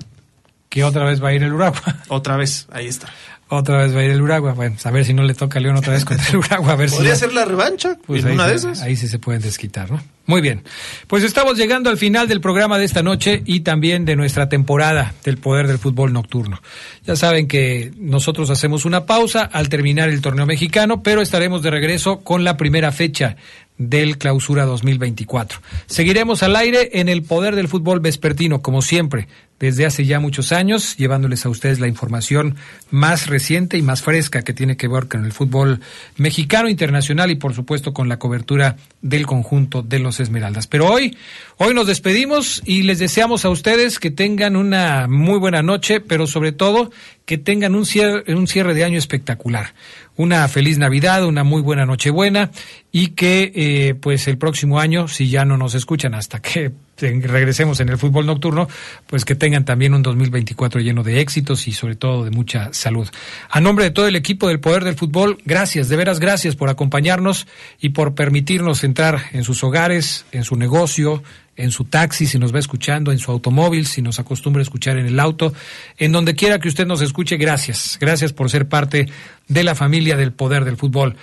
Que otra vez va a ir el Uragua. Otra vez, ahí está. Otra vez va a ir el Uragua. Bueno, a ver si no le toca a León otra vez (laughs) contra el Uragua. A ver si Podría ya- ser la revancha Pues en una se- de esas. ahí sí se pueden desquitar, ¿no? Muy bien. Pues estamos llegando al final del programa de esta noche y también de nuestra temporada del Poder del Fútbol Nocturno. Ya saben que nosotros hacemos una pausa al terminar el torneo mexicano, pero estaremos de regreso con la primera fecha del Clausura 2024. Seguiremos al aire en el Poder del Fútbol Vespertino, como siempre, desde hace ya muchos años, llevándoles a ustedes la información más reciente y más fresca que tiene que ver con el fútbol mexicano, internacional y por supuesto con la cobertura del conjunto de los Esmeraldas. Pero hoy, hoy nos despedimos y les deseamos a ustedes que tengan una muy buena noche, pero sobre todo que tengan un cierre, un cierre de año espectacular. Una feliz Navidad, una muy buena Nochebuena y que eh, pues el próximo año, si ya no nos escuchan hasta que (laughs) regresemos en el fútbol nocturno, pues que tengan también un 2024 lleno de éxitos y sobre todo de mucha salud. A nombre de todo el equipo del Poder del Fútbol, gracias, de veras gracias por acompañarnos y por permitirnos entrar en sus hogares, en su negocio, en su taxi, si nos va escuchando, en su automóvil, si nos acostumbra a escuchar en el auto, en donde quiera que usted nos escuche, gracias. Gracias por ser parte de la familia del Poder del Fútbol.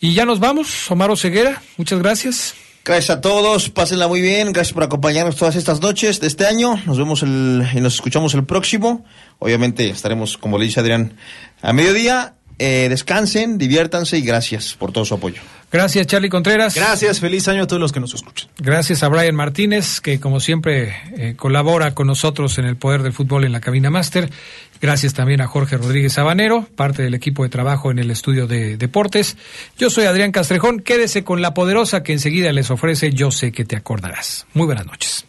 Y ya nos vamos, Omar Ceguera, muchas gracias. Gracias a todos, pásenla muy bien, gracias por acompañarnos todas estas noches de este año. Nos vemos el, y nos escuchamos el próximo. Obviamente estaremos, como le dice Adrián, a mediodía. Eh, descansen, diviértanse y gracias por todo su apoyo. Gracias, Charlie Contreras. Gracias, feliz año a todos los que nos escuchan. Gracias a Brian Martínez, que como siempre eh, colabora con nosotros en el Poder del Fútbol en la cabina máster. Gracias también a Jorge Rodríguez Sabanero, parte del equipo de trabajo en el estudio de deportes. Yo soy Adrián Castrejón. Quédese con la poderosa que enseguida les ofrece Yo sé que te acordarás. Muy buenas noches.